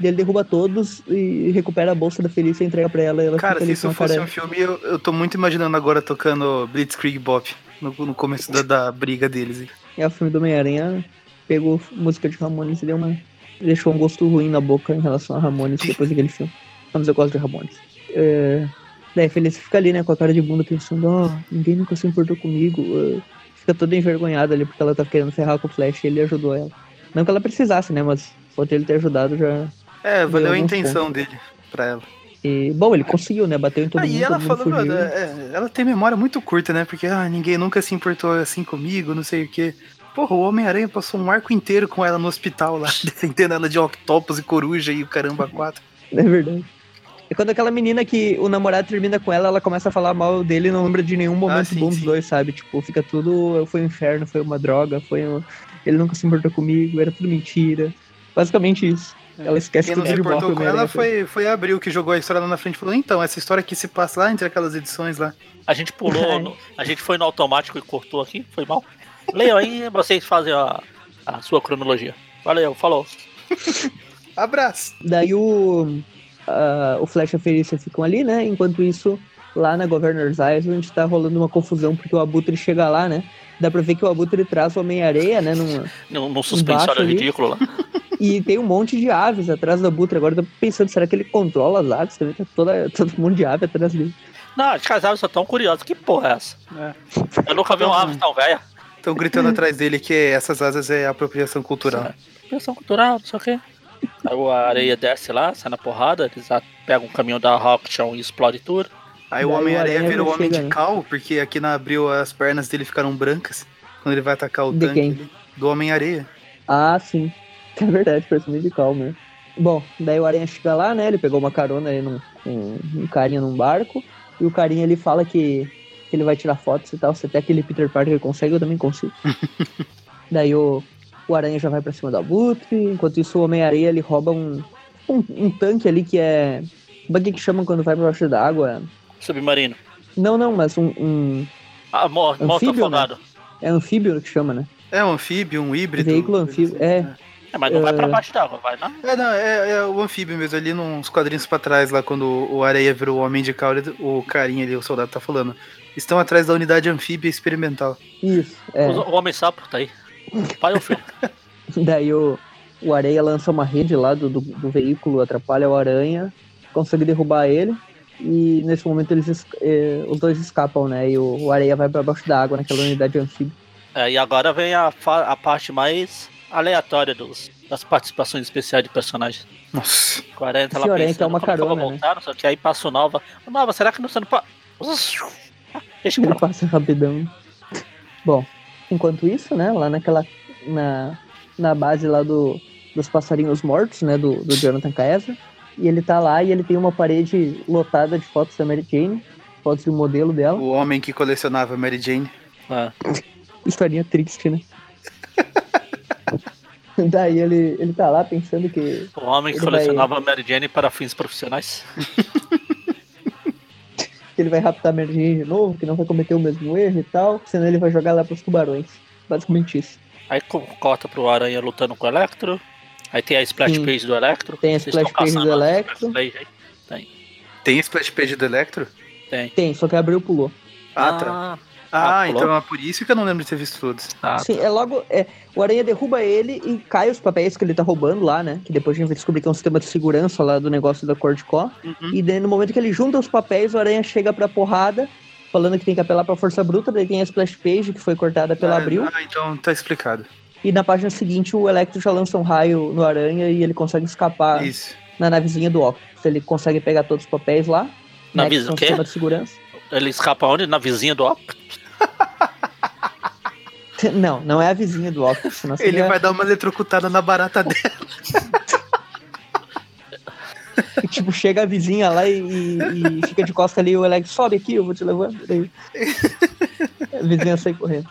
E ele derruba todos e recupera a bolsa da Felícia e entrega pra ela. E ela Cara, se isso fosse um filme, eu, eu tô muito imaginando agora tocando Blitzkrieg Bop no, no começo da, da briga deles. hein? É o filme do Homem-Aranha, pegou música de Ramones e deu uma... Deixou um gosto ruim na boca em relação a Ramones depois daquele filme. Mas eu gosto de Ramones. É... Daí a Felícia fica ali, né, com a cara de bunda pensando, ó, ninguém nunca se importou comigo. é. Fica toda envergonhada ali porque ela tá querendo ferrar com o Flash e ele ajudou ela. Não que ela precisasse, né, mas só ter ele ter ajudado já... É, valeu a intenção dele pra ela. E, bom, ele conseguiu, né, bateu em todo Ah, mundo, e ela falou, mano, é, ela tem memória muito curta, né? Porque ah, ninguém nunca se importou assim comigo, não sei o quê. Porra, o Homem-Aranha passou um arco inteiro com ela no hospital lá, defendendo ela de octopus e coruja e o caramba quatro. É verdade. É quando aquela menina que o namorado termina com ela, ela começa a falar mal dele e não lembra de nenhum momento Ah, sim, bom dos dois, sabe? Tipo, fica tudo. Foi um inferno, foi uma droga, foi um... Ele nunca se importou comigo, era tudo mentira. Basicamente isso. Ela esquece Quem tudo não se importou com ela foi, foi a Abril que jogou a história lá na frente e falou: então, essa história aqui se passa lá entre aquelas edições lá. A gente pulou, no- a gente foi no automático e cortou aqui, foi mal. Leiam aí, vocês fazem a, a sua cronologia. Valeu, falou. Abraço! Daí o, a- o Flash e a Felícia ficam ali, né? Enquanto isso, lá na Governor's Island tá rolando uma confusão, porque o Abutre chega lá, né? Dá pra ver que o Abutre traz o Homem-Areia, né? Num, Num, num suspensório ridículo lá. e tem um monte de aves atrás do Abutre. Agora eu tô pensando, será que ele controla as aves? Também tá toda, todo mundo de ave atrás dele. Não, as casais são tão curiosos. Que porra é essa? É. Eu nunca vi uma ave tão velha. Estão gritando atrás dele que essas asas é apropriação cultural. Pensão cultural, não sei o quê. Aí a areia desce lá, sai na porrada, eles pegam o caminhão da Rockton e explode tudo. Aí o o Homem-Aranha Aranha vira o Homem chega, de né? cal, porque aqui na Abril as pernas dele ficaram brancas quando ele vai atacar o De tanque do Homem-Areia. Ah, sim. É verdade, parece meio de calma. né? Bom, daí o Aranha chega lá, né? Ele pegou uma carona ali num, com um carinha num barco. E o carinha ele fala que, que ele vai tirar fotos e tal. Se até aquele Peter Parker consegue, eu também consigo. daí o, o Aranha já vai pra cima do Abutre. Enquanto isso, o Homem-Areia ele rouba um, um, um tanque ali que é. Como é que chamam quando vai pra baixo d'água? Submarino. Não, não, mas um, um. Ah, mor morto Anfíbio, né? afogado. É anfíbio que chama, né? É um anfíbio, um híbrido. Veículo anfíbio. É. É, mas não vai pra É. baixo d'água, vai, não? É, não, é, é o anfíbio mesmo, ali nos quadrinhos pra trás, lá quando o Areia virou o Homem de Cal, ele- o carinha ali, o soldado tá falando. Estão atrás da unidade anfíbia experimental. Isso. É. O, o homem sapo tá aí. Pai ou filho? Daí o, o Areia lança uma rede lá do, do, do veículo, atrapalha o Aranha, consegue derrubar ele. E nesse momento eles es- eh, os dois escapam, né? E o, o Areia vai pra baixo da água naquela unidade anfíbia. É, e agora vem a, fa- a parte mais aleatória dos, das participações especiais de personagens. Nossa. 40 Esse ela pensando, que é uma eu carona, né? o que, aí passa o Nova. Nova, será que não você não pode... Deixa Ele pra lá. passa rapidão. Bom, enquanto isso, né? Lá naquela. Na, na base lá do, dos passarinhos mortos, né? Do, do Jonathan Kaiser. E ele tá lá e ele tem uma parede lotada de fotos da Mary Jane. Fotos do modelo dela. O homem que colecionava Mary Jane. É. Historinha triste, né? Daí ele, ele tá lá pensando que O homem que Ele vai- colecionava Mary Jane para fins profissionais. que ele vai raptar a Mary Jane de novo, que não vai cometer o mesmo erro e tal, senão ele vai jogar lá pros tubarões. Basicamente isso. Aí co- corta pro Aranha lutando com o Electro. Aí tem a splash Sim. page do Electro. Tem a splash page do Electro. aí? Tem splash page do Electro? Tem. Tem, só que abriu pulou. Ah, tá. Ah, Ah, então é por isso que eu não lembro de ter visto todos. tá. Sim, é logo. É, o Aranha derruba ele e cai os papéis que ele tá roubando lá, né? Que depois a gente vai descobrir que é um sistema de segurança lá do negócio da cor de có. Uhum. E daí no momento que ele junta os papéis, o Aranha chega pra porrada, falando que tem que apelar pra força bruta, daí tem a splash page que foi cortada pela ah, Abril. Ah, então tá explicado. E na página seguinte o Electro já lança um raio no Aranha e ele consegue escapar Isso. na navezinha do Octopus. Ele consegue pegar todos os papéis lá. Na né, o quê? sistema de segurança. Ele escapa onde? Na vizinha do Op? Não, não é a vizinha do Octopus. Senão Ele seria- vai dar uma eletrocutada na barata dela. tipo, chega a vizinha lá e, e- e fica de costa ali, o Electro sobe aqui, eu vou te levando. Daí a vizinha sai correndo.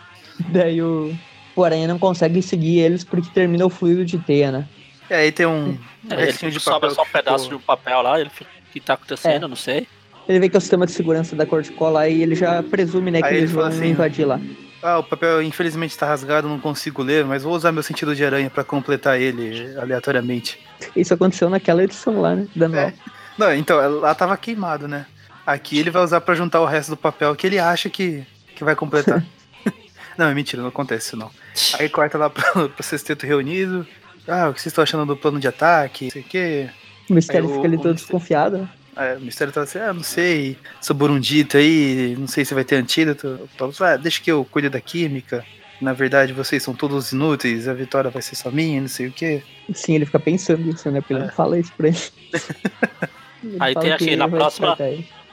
Daí o, o Aranha não consegue seguir eles porque termina o fluido de teia, né? É, aí tem um É, ele de sobra só um pedaço ficou- de um papel lá, ele fica, o que tá acontecendo, É. não sei. Ele vê que é o sistema de segurança da cor de cola e ele já presume, né, que Aí ele eles vão fala assim, invadir lá. Ah, o papel infelizmente tá rasgado, não consigo ler, mas vou usar meu sentido de aranha pra completar ele aleatoriamente. Isso aconteceu naquela edição lá, né? Da. É. Não, então, lá tava queimado, né? Aqui ele vai usar pra juntar o resto do papel que ele acha que, que vai completar. não, é mentira, não acontece isso não. Aí corta lá pro, pro sexteto reunido. Ah, o que vocês estão achando do plano de ataque? Não sei o quê. O mistério Aí o- fica ali o todo mistério- desconfiado. né? É, o mistério tá assim, ah, não sei, sou burundito aí, não sei se vai ter antídoto. O Paulo fala, ah, deixa que eu cuide da química. Na verdade, vocês são todos inúteis, a vitória vai ser só minha, não sei o quê. Sim, ele fica pensando isso, né? Porque ele É. não fala isso pra ele. Ele Aí tem aqui, na próxima-.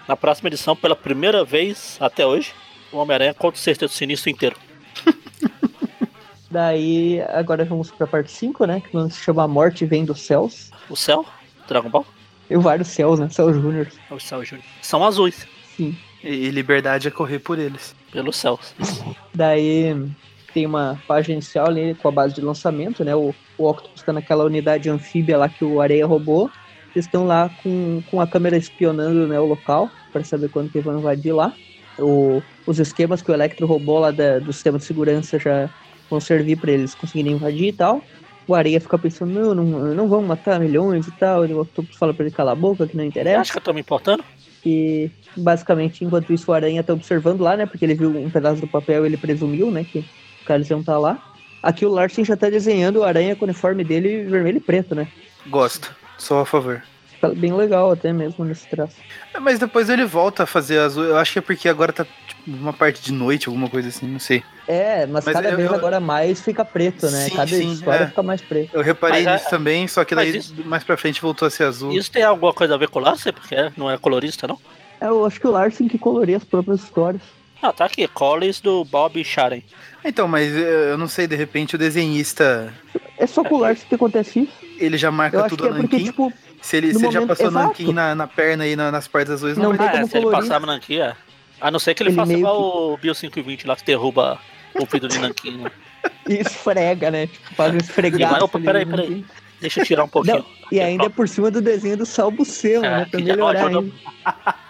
Na próxima edição, pela primeira vez até hoje, o Homem-Aranha contra o Sexteto Sinistro inteiro. Daí, agora vamos pra parte 5, né? Que se chama A Morte Vem dos Céus. O céu, Dragon Ball, E vários céus, né? Céus Júnior. o céu Júnior. São azuis, Sim. E, e liberdade é correr por eles. pelos céus. Daí, tem uma página inicial ali com a base de lançamento, né? O, o Octopus está naquela unidade anfíbia lá que o Areia roubou. Eles estão lá com, com a câmera espionando né, o local para saber quando que vão invadir lá. O, os esquemas que o Electro roubou lá da, do sistema de segurança já vão servir para eles conseguirem invadir e tal. O Areia fica pensando, não, não, não vão matar milhões e tal. E o Octopus fala pra ele calar a boca, que não interessa. Acho que eu tô me importando. E basicamente, enquanto isso, o Aranha tá observando lá, né? Porque ele viu um pedaço do papel e ele presumiu, né? Que o Carlos iam tá lá. Aqui o Larsen já tá desenhando o Aranha com o uniforme dele vermelho e preto, né? Gosto. Sou a favor. Tá bem legal até mesmo nesse traço. É, Mas depois ele volta a fazer azul. Eu acho que é porque agora tá tipo, uma parte de noite, alguma coisa assim, não sei. É, mas, Mas cada eu- vez eu- agora mais fica preto, né? Sim, cada sim, história é. fica mais preto. Eu reparei Mas, nisso é- também, só que mas daí isso- mais pra frente voltou a ser azul. Isso tem alguma coisa a ver com o Larsen, porque não é colorista, não? É, Eu acho que o Larsen que coloria as próprias histórias. Ah, tá aqui. Collins do Bob Sharen. Então, mas eh, eu não sei, de repente o desenhista É só com o Larsen que acontece isso. ele já Eu marca acho tudo que é a porque, nanquim. tipo, se ele, se ele já momento- passou exato. nanquim na, na perna e na- nas partes azuis, não, Não vai tem Ah, é, como se ele colorir. passar nanquim, é. A não ser que ele, Ele faça igual o Bio 520 lá que derruba o vidro de nanquim. Né? esfrega, né? Tipo, faz um E esfregar. opa, peraí, peraí. Deixa eu tirar um pouquinho. E ainda é por cima do desenho do Salvo Sema, É, né? Pra que já- melhorar ó, ainda.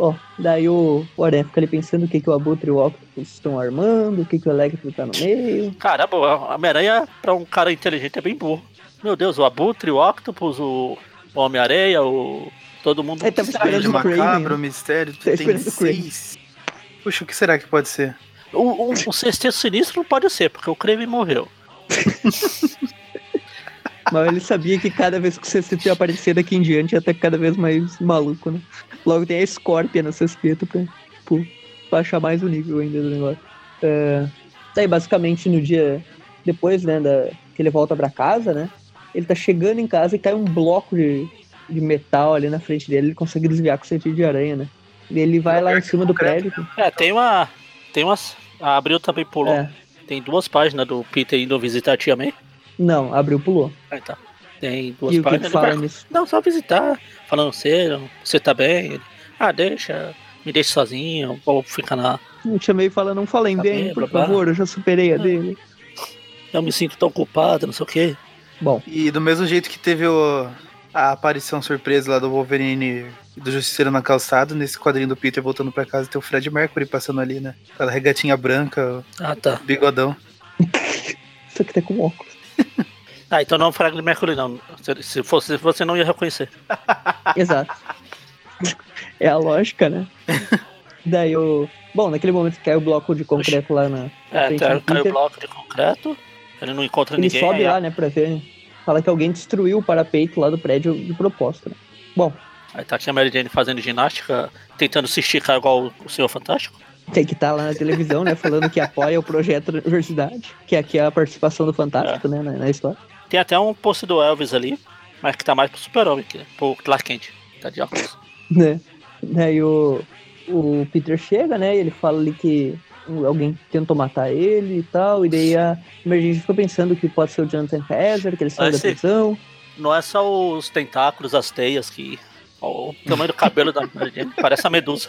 Ó, daí o, Aranha fica ali pensando o que, que o Abutre e o Octopus estão armando, o que, que o Electro tá no meio. Caramba, a Homem-Aranha, pra um cara inteligente, é bem burro. Meu Deus, o Abutre, o Octopus, o o Homem-Areia, o. Todo mundo. É, Mistério esperando de macabro, né? mistério, Tá tem seis. Puxa, o que será que pode ser? O, o, o sexteto sinistro não pode ser, porque o Kraven morreu. Mas ele sabia que cada vez que o sexteto ia aparecer daqui em diante ia estar cada vez mais maluco, né? Logo tem a Scorpion no sexteto pra, tipo, baixar mais o nível ainda do negócio. É, daí, basicamente, no dia depois, né, da, que ele volta pra casa, né? Ele tá chegando em casa e cai um bloco de, de metal ali na frente dele. Ele consegue desviar com o sentido de aranha, né? E ele vai lá em cima do prédio. É, tem uma. Tem umas. A Abril também pulou. É, Tem duas páginas do Peter indo visitar a tia May. não, abriu, pulou. Ah, tá. Tem duas E o que páginas. fala ele vai- nisso? Não, só visitar. Falando, você, você tá bem? Ele, ah, deixa. Me deixa sozinho. Vou ficar na. Eu chamei e fala, não falem Tá bem, bem, por blá, blá. favor, eu já superei a Ah. dele. Eu me sinto tão culpado, não sei o quê. Bom, E do mesmo jeito que teve o- a aparição surpresa lá do Wolverine do Justiceiro na calçada, nesse quadrinho do Peter voltando pra casa, tem o Fred Mercury passando ali, né? Aquela regatinha branca, Ah, tá. bigodão. isso aqui tá com óculos. Ah, então não é o Franklin Mercury, não. Se, se fosse, você não ia reconhecer. Exato. É a lógica, né? Daí o. Bom, naquele momento que cai o bloco de concreto lá na. É, tá, do cai o bloco de concreto. Ele não encontra Ele ninguém. sobe aí, lá, né, pra ver. Fala que alguém destruiu o parapeito lá do prédio de propósito, né? Bom, Aí tá aqui a Mary Jane fazendo ginástica, tentando se esticar igual o Senhor Fantástico. tem que estar lá na televisão, né? Falando que apoia o projeto da universidade. Que aqui é a participação do Fantástico, né? Na, na história. Tem até um post do Elvis ali, mas que tá mais pro Super-Homem, que pro Clark Kent. Tá de óculos. né? Daí o, o Peter chega, né? E ele fala ali que alguém tentou matar ele e tal. E daí a emergência fica pensando que pode ser o Jonathan Kaiser, que ele saiu Ah, da prisão. Não é só os tentáculos, as teias que. ó, O tamanho do cabelo da Jane parece a medusa.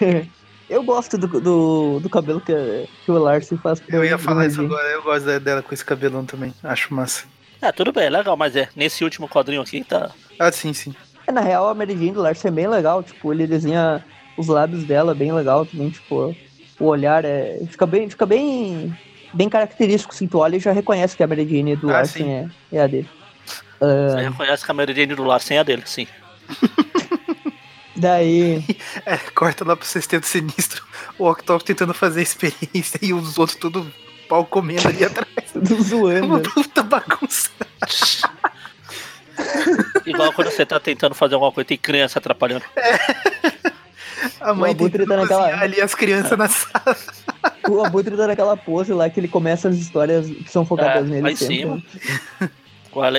Eu gosto do, do, do cabelo que, que o Larsen faz. Eu ia falar isso agora, eu gosto dela com esse cabelão também, acho massa. É, tudo bem, legal, mas é. Nesse último quadrinho aqui tá. Ah, sim, sim. É, na real, a Mary Jane do Larsen é bem legal. Tipo, ele desenha os lábios dela bem legal também. Tipo, o olhar é. Fica bem, fica bem, bem característico. Assim, tu olha e já reconhece que a Mary Jane do Ah, Larsen sim. é, é a dele. Você reconhece que a Mary Jane do lar sem a dele, sim. Daí. É, corta lá pro sexteto sinistro, o Octopus tentando fazer a experiência e os outros tudo pau comendo ali atrás. Tudo É zoando. uma puta bagunça. Igual quando você tá tentando fazer alguma coisa, tem criança atrapalhando. A mãe O Abutre tá naquela- ali as crianças na sala. O Abutre tá naquela pose lá que ele começa as histórias que são focadas É, nele. lá em sempre, cima. né?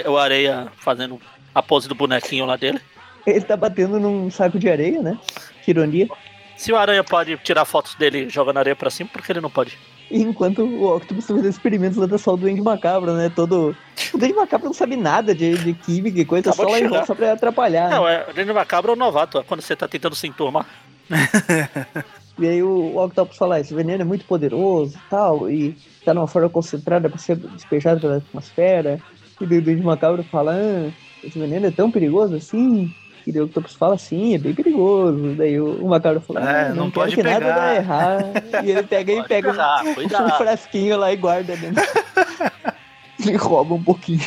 O Areia fazendo a pose do bonequinho lá dele. Ele tá batendo num saco de areia, né? Que ironia. Se o Aranha pode tirar fotos dele jogando areia pra cima, por que ele não pode? E enquanto o Octopus tá fazendo experimentos lá da só o Duende Macabro, né? Todo. O Duende Macabro não sabe nada de, de química e coisa, Acabou só lá em volta só pra atrapalhar. Não, né? é, o Daniel Macabro é o novato, é quando você tá tentando se enturmar. e aí o, o Octopus fala, ah, esse veneno é muito poderoso e tal, e tá numa forma concentrada para ser despejado pela atmosfera. E daí o Duende Macabro fala, ah, esse veneno é tão perigoso assim? E o Octopus fala, sim, é bem perigoso. Daí o, o Macabro fala, é, ah, não, não pode pegar. nada dá errar. E ele pega e pega pegar, um, um frasquinho lá e guarda dentro. ele rouba um pouquinho.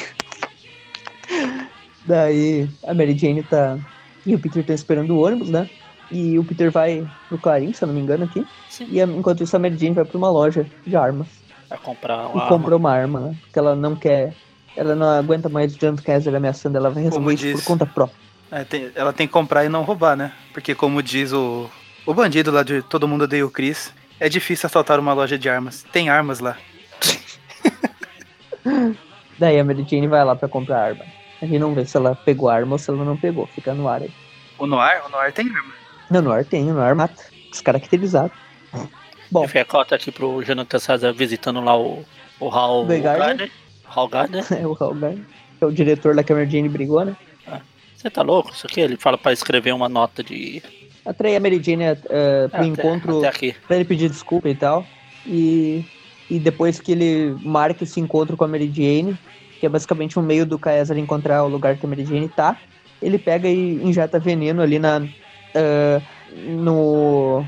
Daí a Mary Jane tá. E o Peter tá esperando o ônibus, né? E o Peter vai pro Clarim, se eu não me engano, aqui. Sim. E ah, enquanto isso, a Mary Jane vai pra uma loja de armas. Vai comprar uma E compra uma arma, né? Porque ela não quer... Ela não aguenta mais o John Kaiser ameaçando, ela vai resolver isso por conta própria. É, tem, ela tem que comprar e não roubar, né? Porque como diz o, o bandido lá de Todo Mundo Deu o Chris, é difícil assaltar uma loja de armas. Tem armas lá. Daí a Mary Jane vai lá para comprar arma. A gente não vê se ela pegou arma ou se ela não pegou. Fica no ar aí. O Noir? O Noir tem arma. Não, no ar tem, no ar mata. Descaracterizado. Bom. Enfim, a cota aqui pro Jonathan César visitando lá o, o Hal Gardner. Hal Gardner. É, o Hal Gardner. É o diretor da Cameron Jane brigou, né? Ah, você ah, tá louco? Isso aqui ele fala pra escrever uma nota de. Atrair a Mary Jane uh, eh, pro até, encontro. Até aqui. Pra ele pedir desculpa e tal. E, e depois que ele marca esse encontro com a Mary Jane, que é basicamente um meio do Caesar encontrar o lugar que a Mary Jane tá, ele pega e injeta veneno ali na, uh, no,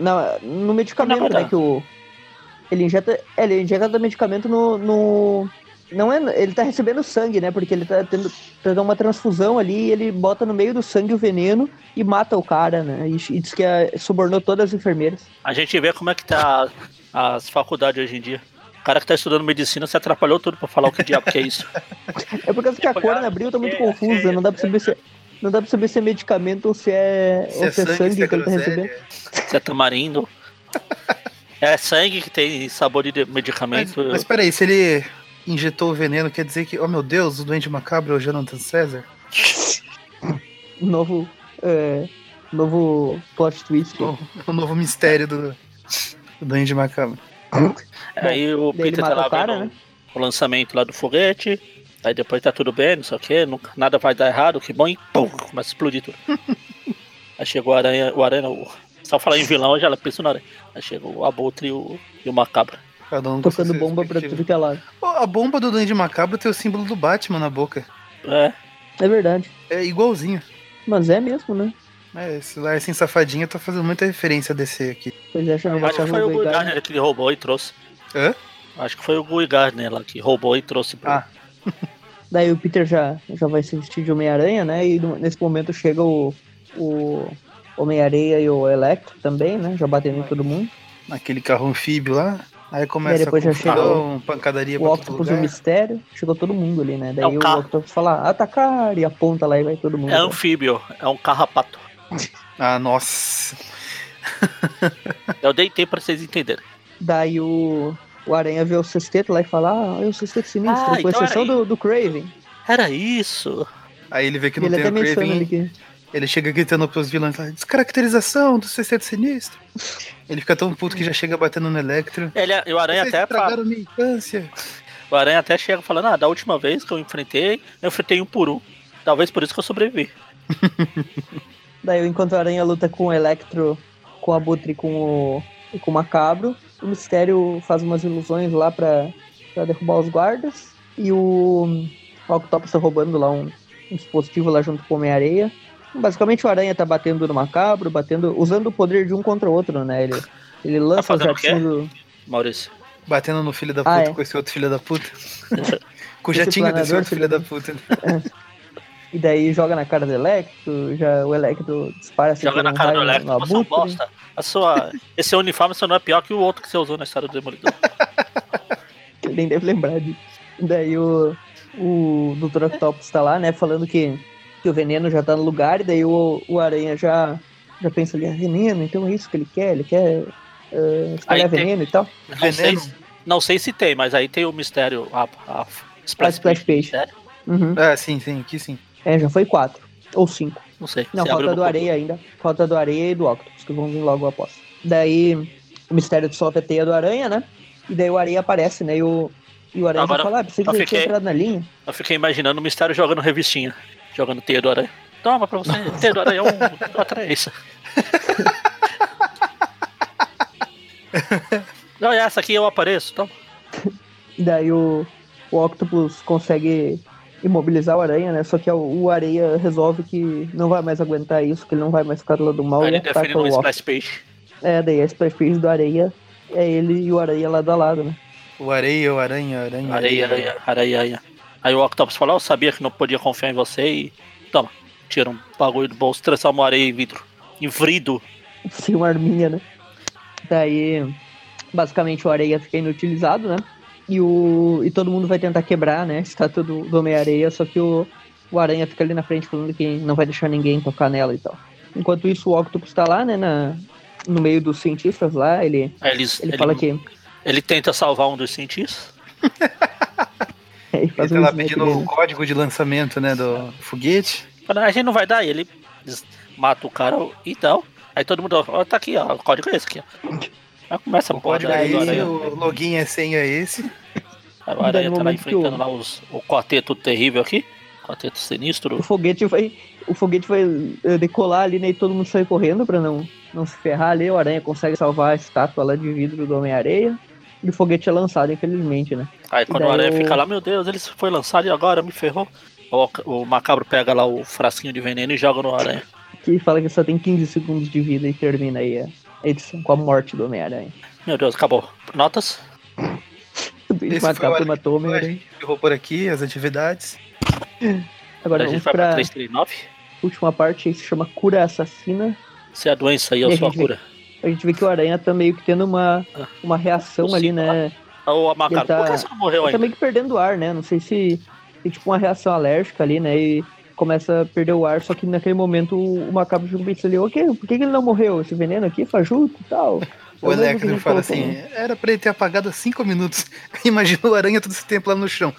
na, no medicamento, né? Tá. Que o, ele injeta, ele injeta medicamento no, no não é, ele tá recebendo sangue, né? Porque ele tá tendo, tendo uma transfusão ali e ele bota no meio do sangue o veneno e mata o cara, né? E, e diz que é, subornou todas as enfermeiras. A gente vê como é que tá as faculdades hoje em dia. O cara que tá estudando medicina se atrapalhou todo pra falar o que diabo que é isso. É por causa que a cor na abril tá muito confusa, não dá pra saber se é não dá pra saber se é medicamento ou se é, se ou é, é sangue, sangue se é que ele tá recebendo. É. Se é tamarindo. é sangue que tem sabor de medicamento. Mas, mas peraí, se ele injetou o veneno, quer dizer que, oh meu Deus, o doente macabro é o Jonathan César? Novo. É, novo plot twist. O, novo mistério do, do doente macabro. Aí o Peter tá lá cara, né? o lançamento lá do foguete. Aí depois tá tudo bem, não sei o que, nunca, nada vai dar errado, que bom, e pum, começa a explodir tudo. Aí chegou a aranha, o aranha, o, só falar em vilão, já pensou na aranha. Aí chegou o abutre e o, e o macabro. Cada um Tocando bomba pra tudo que é lado. A bomba do Duende Macabro tem o símbolo do Batman na boca. É. É verdade. É igualzinho. Mas é mesmo, né? É, esse Larsen Safadinho tá fazendo muita referência a DC aqui. Pois é, chama Acho que foi o Guy Gardner que roubou e trouxe. Hã? Acho que foi o Guy Gardner lá que roubou e trouxe pra... Ah. Daí o Peter já, já vai se vestir de Homem-Aranha, né? E nesse momento chega o, o Homem-Areia e o Electro também, né? Já batendo em todo mundo. Naquele carro anfíbio lá. Aí começa depois a já chegou pancadaria o Octopus e o Mistério. Chegou todo mundo ali, né? Daí é um o carro. Octopus fala, atacar, e aponta lá e vai todo mundo. É anfíbio, é um carrapato. ah, nossa. Eu deitei pra vocês entenderem. Daí o, o Aranha vê o sexteto lá e fala, ah, é o sexteto sinistro, ah, com então exceção era... do, do Craven. Era isso. Aí ele vê que não ele tem o Craven. Ele, que... ele chega gritando pros vilões lá, descaracterização do sexteto sinistro. ele fica tão puto que já chega batendo no Electro. Ele, é- e o Aranha Vocês até... Pra... minha infância. O Aranha até chega falando, ah, da última vez que eu enfrentei, eu enfrentei um por um. Talvez por isso que eu sobrevivi. Daí enquanto o Aranha luta com o Electro, com a Butre com o, com o Macabro, o Mistério faz umas ilusões lá para derrubar os guardas. E o, o Octopus tá roubando lá um, um dispositivo lá junto com o Homem-Areia. Basicamente o Aranha tá batendo no macabro, batendo. usando o poder de um contra o outro, né? Ele, ele lança tá o jatinho do. Maurício. Batendo no filho da ah, puta ah, é. com esse outro filho da puta. com o jatinho desse outro filho da puta. É. E daí joga na cara do Electro, já o Electro dispara assim. Joga na cara do Electro, você é né? bosta. A sua, esse uniforme só não é pior que o outro que você usou na história do Demolidor. Ele nem deve lembrar disso. De... Daí o, o Dr. Octopus tá lá, né, falando que, que o veneno já tá no lugar, e daí o, o Aranha já, já pensa ali, ah, veneno, então é isso que ele quer, ele quer uh, espalhar veneno tem... e tal. Não veneno. Sei, não sei se tem, mas aí tem o mistério, a, a, a Splash, a Splash Page. Page. Uhum. É, sim, sim, que sim. É, já foi quatro. Ou cinco. Não sei. Não, falta do. Areia ainda. Falta do Areia e do Octopus, que vão vir logo após. Daí, o mistério de solta é teia do Aranha, né? E daí o Areia aparece, né? E o, e o Aranha Agora, fala, ah, pensei que fiquei, entrado na linha. Eu fiquei imaginando o mistério jogando revistinha. Jogando teia do Aranha. Toma pra você, teia do Aranha é um, atrai isso. Não, é essa aqui eu apareço, toma. Daí o, o Octopus consegue imobilizar o Aranha, né? Só que o, o Areia resolve que não vai mais aguentar isso, que ele não vai mais ficar do lado do mal. Ele ataca define o no. Splash Page. É, daí a splash page do Areia é ele e o Areia lado a lado, né? O areia, o aranha, aranha. Areia, areia, areia, areia. Aí o Octopus falou, eu sabia que não podia confiar em você e. Toma, tira um bagulho do bolso, transforma a areia em vidro. Em vrido. Sem uma arminha, né? Daí, basicamente, o Areia fica inutilizado, né? E, o, e todo mundo vai tentar quebrar, né? A estátua do, do Homem-Areia, só que o, o Aranha fica ali na frente falando que não vai deixar ninguém tocar nela e tal. Enquanto isso, o Octopus tá lá, né? Na, no meio dos cientistas lá, ele, Aí eles, ele ele, fala que. ele tenta salvar um dos cientistas. Ele tá um lá pedindo o código de lançamento, né, do foguete. Fala, a gente não vai dar, e ele mata o cara. Então, aí todo mundo, ó, tá aqui, ó, o código é esse aqui, ó. Aí começa a O porra é esse, o login é senha é esse. Aí o aranha tá lá enfrentando o- lá os, o quarteto terrível aqui. Quarteto sinistro. O foguete vai. O foguete vai eh, decolar ali, né? E todo mundo sai correndo pra não, não se ferrar ali. O Aranha consegue salvar a estátua lá de vidro do Homem-Areia. E o foguete é lançado, infelizmente, né? Aí quando o aranha o- fica lá, meu Deus, ele foi lançado e agora me ferrou. O, o macabro pega lá o frasquinho de veneno e joga no aranha. Que fala que só tem 15 segundos de vida e termina aí a edição com a morte do Homem-Aranha. Meu Deus, acabou. Notas? Esse macabro matou o A Homem-Aranha. por aqui as atividades. Agora a vamos gente vai pra pra 339. última parte aí, se chama Cura Assassina. Se é a doença aí, eu E a sou a gente vê- cura. A gente vê que o Aranha tá meio que tendo uma, Ah. uma reação ali, né? Ô, macabro, Ele tá- por que você não morreu tá ainda? meio que perdendo o ar, né? Não sei se tem tipo uma reação alérgica ali, né? E começa a perder o ar, só que naquele momento o macabro fica pensando ali, ok, por que ele não morreu? Esse veneno aqui fajuto e tal. O Electro fala assim: né? era pra ele ter apagado há 5 minutos. Imagina o aranha todo esse tempo lá no chão.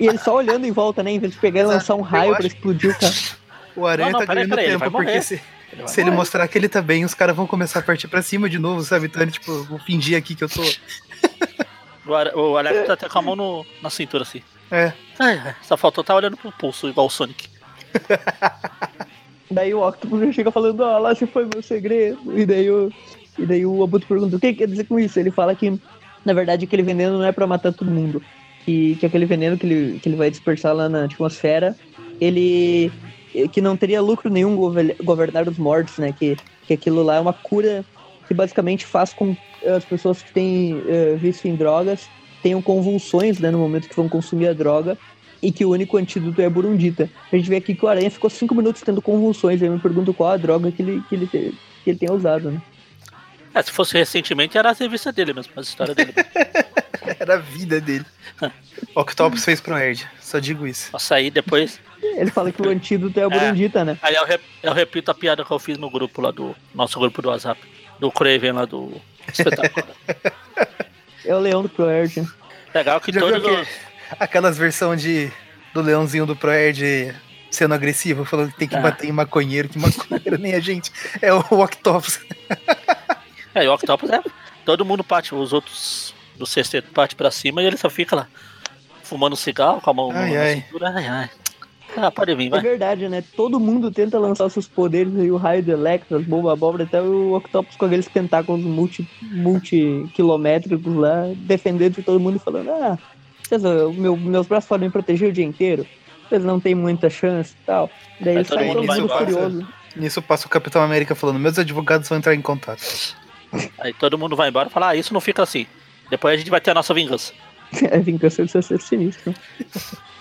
E ele só olhando em volta, né? Em vez de pegar e lançar um raio pra explodir o cara. O aranha Não, não, tá peraí, ganhando peraí, ele tempo, porque se, Ele se ele morrer. mostrar que ele tá bem, os caras vão começar a partir pra cima de novo, sabe? Então ele, tipo, vou fingir aqui que eu tô. O, o Alex tá até com a mão no- na cintura assim. É. Ai, ai, só faltou tá olhando pro pulso, igual o Sonic. Daí o Octopus já chega falando, ó, lá se foi meu segredo. E daí o, e daí o Abuto pergunta, o que quer dizer com isso? Ele fala que, na verdade, aquele veneno não é pra matar todo mundo. Que, que aquele veneno que ele, que ele vai dispersar lá na atmosfera, ele... Que não teria lucro nenhum gover- governar os mortos, né? Que, que aquilo lá é uma cura que basicamente faz com que as pessoas que têm eh, vício em drogas tenham convulsões, né? No momento que vão consumir a droga. E que o único antídoto é a burundita. A gente vê aqui que o Aranha ficou cinco minutos tendo convulsões. Eu me pergunto qual a droga que ele, que ele, que ele tem usado, né? É, se fosse recentemente, era a revista dele mesmo, a história dele. Era a vida dele. Octopus fez pro Erd, só digo isso. Nossa, aí depois. Ele fala que o antídoto é a burundita, né? Aí eu, rep- eu repito a piada que eu fiz no grupo lá do. Nosso grupo do WhatsApp. Do Craven lá do espetáculo. É o leão do Proerd. Legal que Já viu os. Aquelas versões de do leãozinho do Proerd sendo agressivo, falando que tem que Ah. bater em maconheiro, que maconheiro nem a gente. É o Octopus. É, e o Octopus é. Todo mundo parte, os outros do sexteto parte pra cima e ele só fica lá. Fumando um cigarro com a mão Ai, na ai. cintura. Ai, ai. Ah, pode vir, É vai. verdade, né? Todo mundo tenta lançar seus poderes aí, o raio do Electro, as bombas abóbora, até o Octopus com aqueles tentáculos multi, multiquilométricos lá, defendendo de todo mundo e falando, ah, vocês, o meu, meus braços podem me proteger o dia inteiro, vocês não têm muita chance e tal. Daí Aí todo sai mundo todo mundo furioso. Nisso passa o Capitão América falando: meus advogados vão entrar em contato. Aí todo mundo vai embora e fala, ah, isso não fica assim. Depois a gente vai ter a nossa vingança. É vingança de ser sinistro.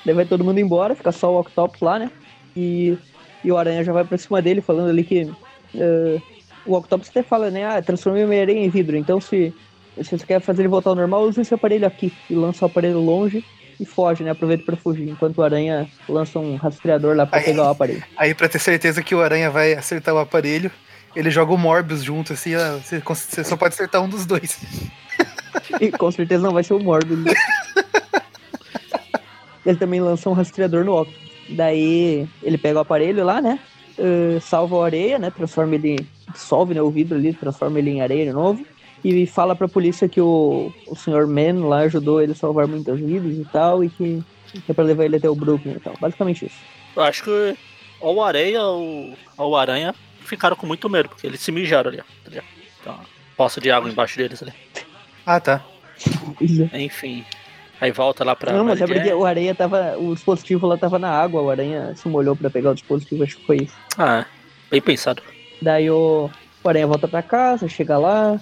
Daí vai todo mundo embora, fica só o Octopus lá, né? E, e o Aranha já vai pra cima dele, falando ali que. eh, o Octopus até fala, né? Ah, transformei o Homem-Aranha em vidro. Então, se, se você quer fazer ele voltar ao normal, use esse aparelho aqui. E lança o aparelho longe e foge, né? Aproveita pra fugir. Enquanto o Aranha lança um rastreador lá pra Aí- pegar o aparelho. Aí, pra ter certeza que o Aranha vai acertar o aparelho, ele joga o Morbius junto, assim, você só pode acertar um dos dois. E com certeza não vai ser o Morbius. ele também lança um rastreador no Octopus. Daí ele pega o aparelho lá, né? eh, salva a areia, né? Transforma ele. Dissolve né, o vidro ali, transforma ele em areia de novo. E fala pra polícia que o, o Sr. Man lá ajudou ele a salvar muitas vidas e tal. E que, que é pra levar ele até o Brooklyn e tal. Basicamente isso. Eu acho que ou Areia ou, o Aranha ficaram com muito medo, porque eles se mijaram ali, tá ligado? Então, poça de água embaixo deles ali. Ah, tá. Enfim. Aí volta lá pra. Não, mas é porque o aranha tava. O dispositivo lá tava na água, o aranha se molhou pra pegar o dispositivo, acho que foi isso. Ah, bem pensado. Daí o, o aranha volta pra casa, chega lá,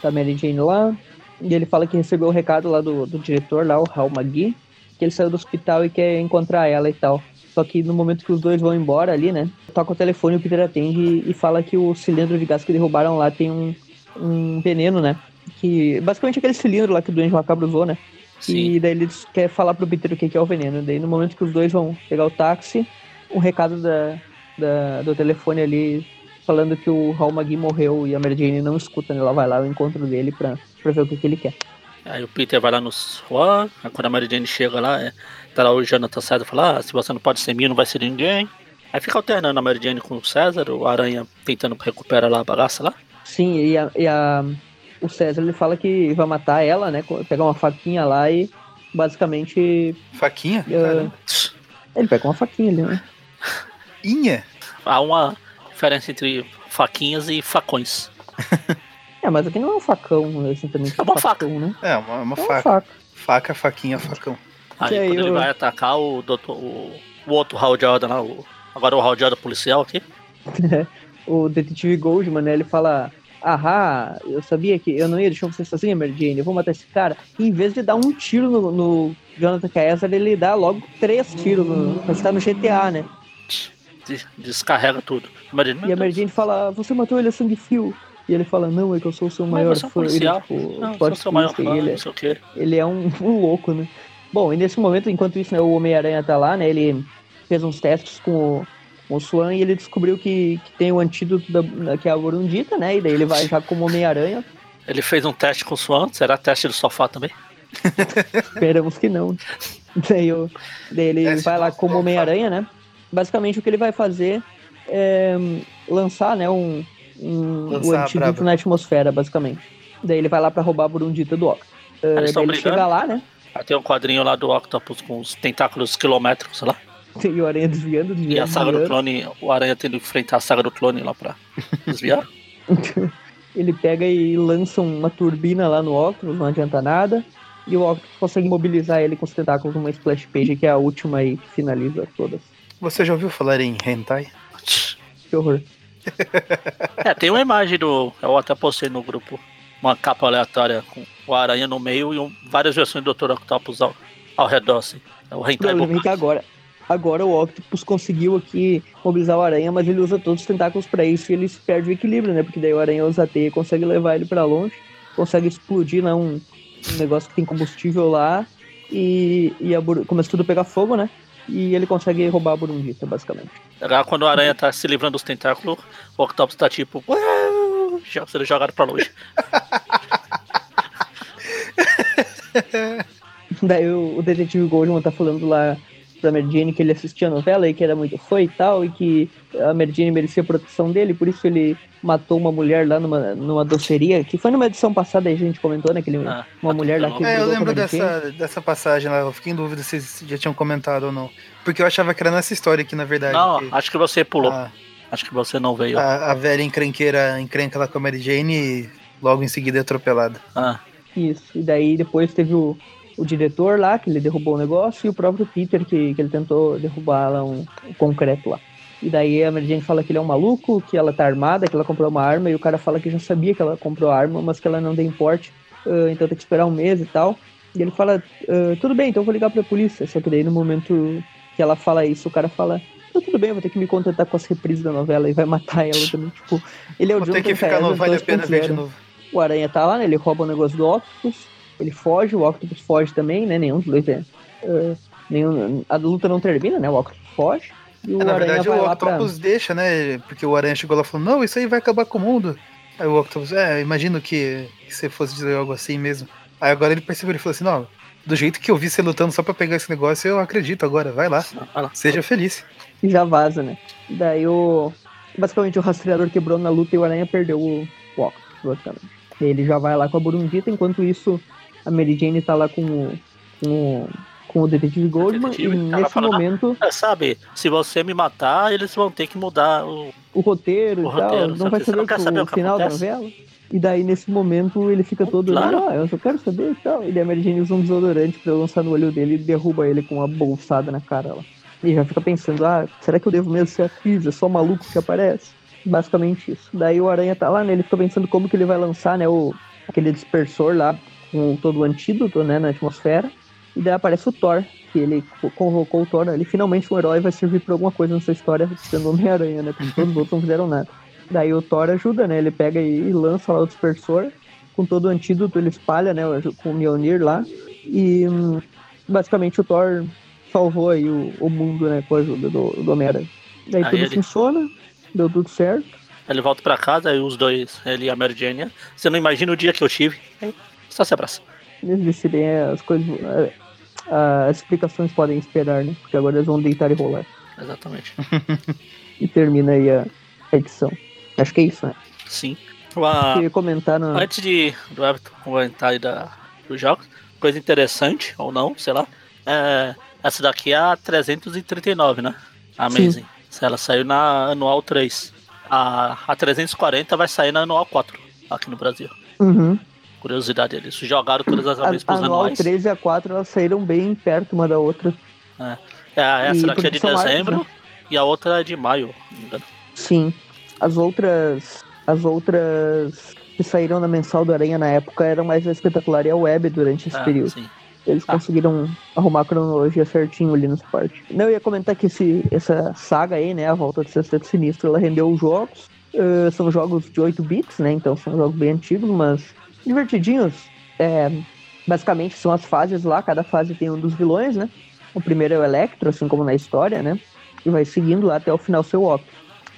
tá a Mary Jane lá, e ele fala que recebeu o recado lá do, do diretor, lá, o Hal Magui, que ele saiu do hospital e quer encontrar ela e tal. Só que no momento que os dois vão embora ali, né? Toca o telefone, o Peter atende e, e fala que o cilindro de gás que derrubaram lá tem um, um veneno, né? Que basicamente aquele cilindro lá que o Duende Macabro usou, né? Sim. E daí ele quer falar pro Peter o que é o veneno. Daí no momento que os dois vão pegar o táxi, um recado da, da- do telefone ali falando que o Hal Magui morreu e a Mary Jane não escuta, né? Ela vai lá ao encontro dele pra, pra ver o que, que ele quer. Aí o Peter vai lá no Swan, aí quando a Mary Jane chega lá, é, tá lá o Jonathan César fala, ah, se você não pode ser mim, não vai ser ninguém. Aí fica alternando a Mary Jane com o César, o Aranha tentando recuperar lá a bagaça lá. Sim, e, a, e a- o César ele fala que vai matar ela, né? Pegar uma faquinha lá e basicamente Faquinha? Caramba. ele pega uma faquinha ali, né? Inha? Há uma diferença entre faquinhas e facões. É, mas aqui não é um facão, assim, também. É uma facão, né? É, uma, uma É uma faca. faca. Faca, faquinha, facão. Aí Que aí quando ele eu- vai atacar o doutor, o, o outro Hal Jordan lá, o, agora o Hal Jordan policial aqui. o detetive Goldman, né, ele fala: Ahá, eu sabia que eu não ia deixar você sozinha, Mary Jane, eu vou matar esse cara. E em vez de dar um tiro no, no Jonathan Kaiser, ele dá logo três tiros, no, que tá no GTA, né? Des- Descarrega tudo. Jane, E a Mary Jane fala: Você matou ele a sangue fio. E ele fala: Não, é que eu sou o seu Mas maior é um fã. Ele, policial. tipo, Não, sou plot seu maior fã, ele, que. ele é um, um louco, né? Bom, e nesse momento, enquanto isso, né, o Homem-Aranha tá lá, né? Ele fez uns testes com o, com o Swan e ele descobriu que, que tem o antídoto da, que é a Burundita, né? E daí ele vai já como Homem-Aranha. Ele fez um teste com o Swan, será teste do sofá também? Esperamos que não. Daí, o- daí ele Teste vai lá como. Homem-Aranha, né? Basicamente o que ele vai fazer é lançar, né, um, um Lançar o a antídoto na atmosfera, basicamente. Daí ele vai lá pra roubar a Burundita do Octopus. Uh, ele brigando? chega lá, né? Aí tem um quadrinho lá do Octopus com os tentáculos quilométricos, sei lá. E o Aranha desviando, desviando. E a saga do desviando. clone, o Aranha tendo que enfrentar a saga do clone lá pra desviar. Ele pega e lança uma turbina lá no Octopus, não adianta nada. E o Octopus consegue mobilizar ele com os tentáculos numa splash page, que é a última aí que finaliza todas. Você já ouviu falar em hentai? Que horror. É, tem uma imagem do. Eu até postei no grupo. Uma capa aleatória com o Aranha no meio e um- várias versões do Dr. Octopus ao, ao redor, assim. É o Hentai é que agora, agora o Octopus conseguiu aqui mobilizar o Aranha, mas ele usa todos os tentáculos pra isso e ele se perde o equilíbrio, né? Porque daí o Aranha usa a teia e consegue levar ele pra longe, consegue explodir né, um, um negócio que tem combustível lá e, e a começa tudo a pegar fogo, né? E ele consegue roubar a Burundita, basicamente. Agora, quando o Aranha tá se livrando dos tentáculos, o Octopus tá tipo. Já sendo jogado pra longe. Daí o, o detetive Goldman tá falando lá pra Mary Jane que ele assistia a novela e que era muito fã e tal, e que a Mary Jane merecia a proteção dele, por isso ele matou uma mulher lá numa, numa doceria, que foi numa edição passada aí a gente comentou, né? Que ele, Ah, uma mulher lá que É, eu lembro dessa, dessa passagem lá. Eu fiquei em dúvida se vocês já tinham comentado ou não. Porque eu achava que era nessa história aqui, na verdade. Não, que acho que você pulou. a, Acho que você não veio. a, a velha encrenqueira encrenca lá com a Mary Jane e logo em seguida é atropelada. Ah, Isso, e daí depois teve o, o diretor lá, que ele derrubou o negócio, e o próprio Peter, que, que ele tentou derrubar lá um, um concreto lá. E daí a Mary Jane fala que ele é um maluco, que ela tá armada, que ela comprou uma arma, e o cara fala que já sabia que ela comprou a arma, mas que ela não tem porte, ah, então tem que esperar um mês e tal. E ele fala, ah, tudo bem, então eu vou ligar pra polícia. Só que daí no momento que ela fala isso, o cara fala, "Então, tudo bem, vou ter que me contentar com as reprises da novela e vai matar ela também. Tipo, ele é o Vou ter que Jonathan ficar Vale a Pena ver de 2.0. novo. O Aranha tá lá, né? Ele rouba o negócio do Octopus, ele foge, o Octopus foge também, né? Nenhum dos dois é. é, nenhum, a luta não termina, né? O Octopus foge. E o É, na Aranha verdade, vai o lá pra. Octopus deixa, né? Porque o Aranha chegou lá e falou: Não, isso aí vai acabar com o mundo. Aí o Octopus, é, imagino que, que você fosse dizer algo assim mesmo. Aí agora ele percebeu, ele falou assim: Não, do jeito que eu vi você lutando só pra pegar esse negócio, eu acredito agora, vai lá, vai lá. seja feliz. E já vaza, né? Daí o. Basicamente o rastreador quebrou na luta e o Aranha perdeu o, o Octopus, basicamente. Ele já vai lá com a Burundita, enquanto isso a Mary Jane tá lá com o. com o, com o Detetive Goldman. Detetive, e ela nesse momento, É, sabe, se você me matar, eles vão ter que mudar o. o roteiro O e tal, roteiro, não sabe? vai saber, não o, saber o final da novela. E daí, nesse momento, ele fica todo, Claro. ah, eu só quero saber e tal. E daí a Mary Jane usa um desodorante pra lançar no olho dele e derruba ele com uma bolsada na cara lá. E já fica pensando, ah, será que eu devo mesmo ser atriz? É só maluco que aparece? Basicamente isso. Daí o Aranha tá lá, né? Ele fica pensando como que ele vai lançar, né? O, aquele dispersor lá com todo o antídoto, né? Na atmosfera. E daí aparece o Thor, que ele co- convocou o Thor. Ele finalmente um herói vai servir pra alguma coisa nessa história, sendo Homem-Aranha, né? Porque todos os outros não fizeram nada. Daí o Thor ajuda, né? Ele pega e, lança lá o dispersor. Com todo o antídoto, ele espalha, né? Com o Mjolnir lá. E hum, basicamente o Thor salvou aí o, o mundo, né? Com a ajuda do, do Homem-Aranha. Daí Aí tudo ele- funciona, deu tudo certo. Ele volta pra casa e os dois, ele e a Mary Jane. Você não imagina o dia que eu tive. Aí, só se abraça. Eles decidem as coisas. as explicações podem esperar, né? Porque agora eles vão deitar e rolar. Exatamente. E termina aí a a edição. Acho que é isso, né? Sim. Uma- Queria comentar na. Antes de do Everton comentar aí da, dos jogos, coisa interessante, ou não, sei lá. É, essa daqui é a 339, né? A Sim. Amazing. Ela saiu na anual 3. A, a 340 vai sair na anual 4, aqui no Brasil. Uhum. Curiosidade, eles jogaram todas as A, Amazing pros a anuais. 13 e a 4 elas saíram bem perto uma da outra. É, essa E daqui é de dezembro né? e a outra é de maio. Sim. As outras. As outras que saíram na mensal do Aranha na época eram mais a espetacular e a web durante esse É, período. sim. Eles Ah. conseguiram arrumar a cronologia certinho ali nessa parte. Não, eu ia comentar que esse, essa saga aí, né, a volta do Sexteto Sinistro, ela rendeu os jogos. Eh, são jogos de 8 bits, né, então são jogos bem antigos, mas divertidinhos. É, basicamente são as fases lá, cada fase tem um dos vilões, né. O primeiro é o Electro, assim como na história, né, e vai seguindo lá até o final seu Op.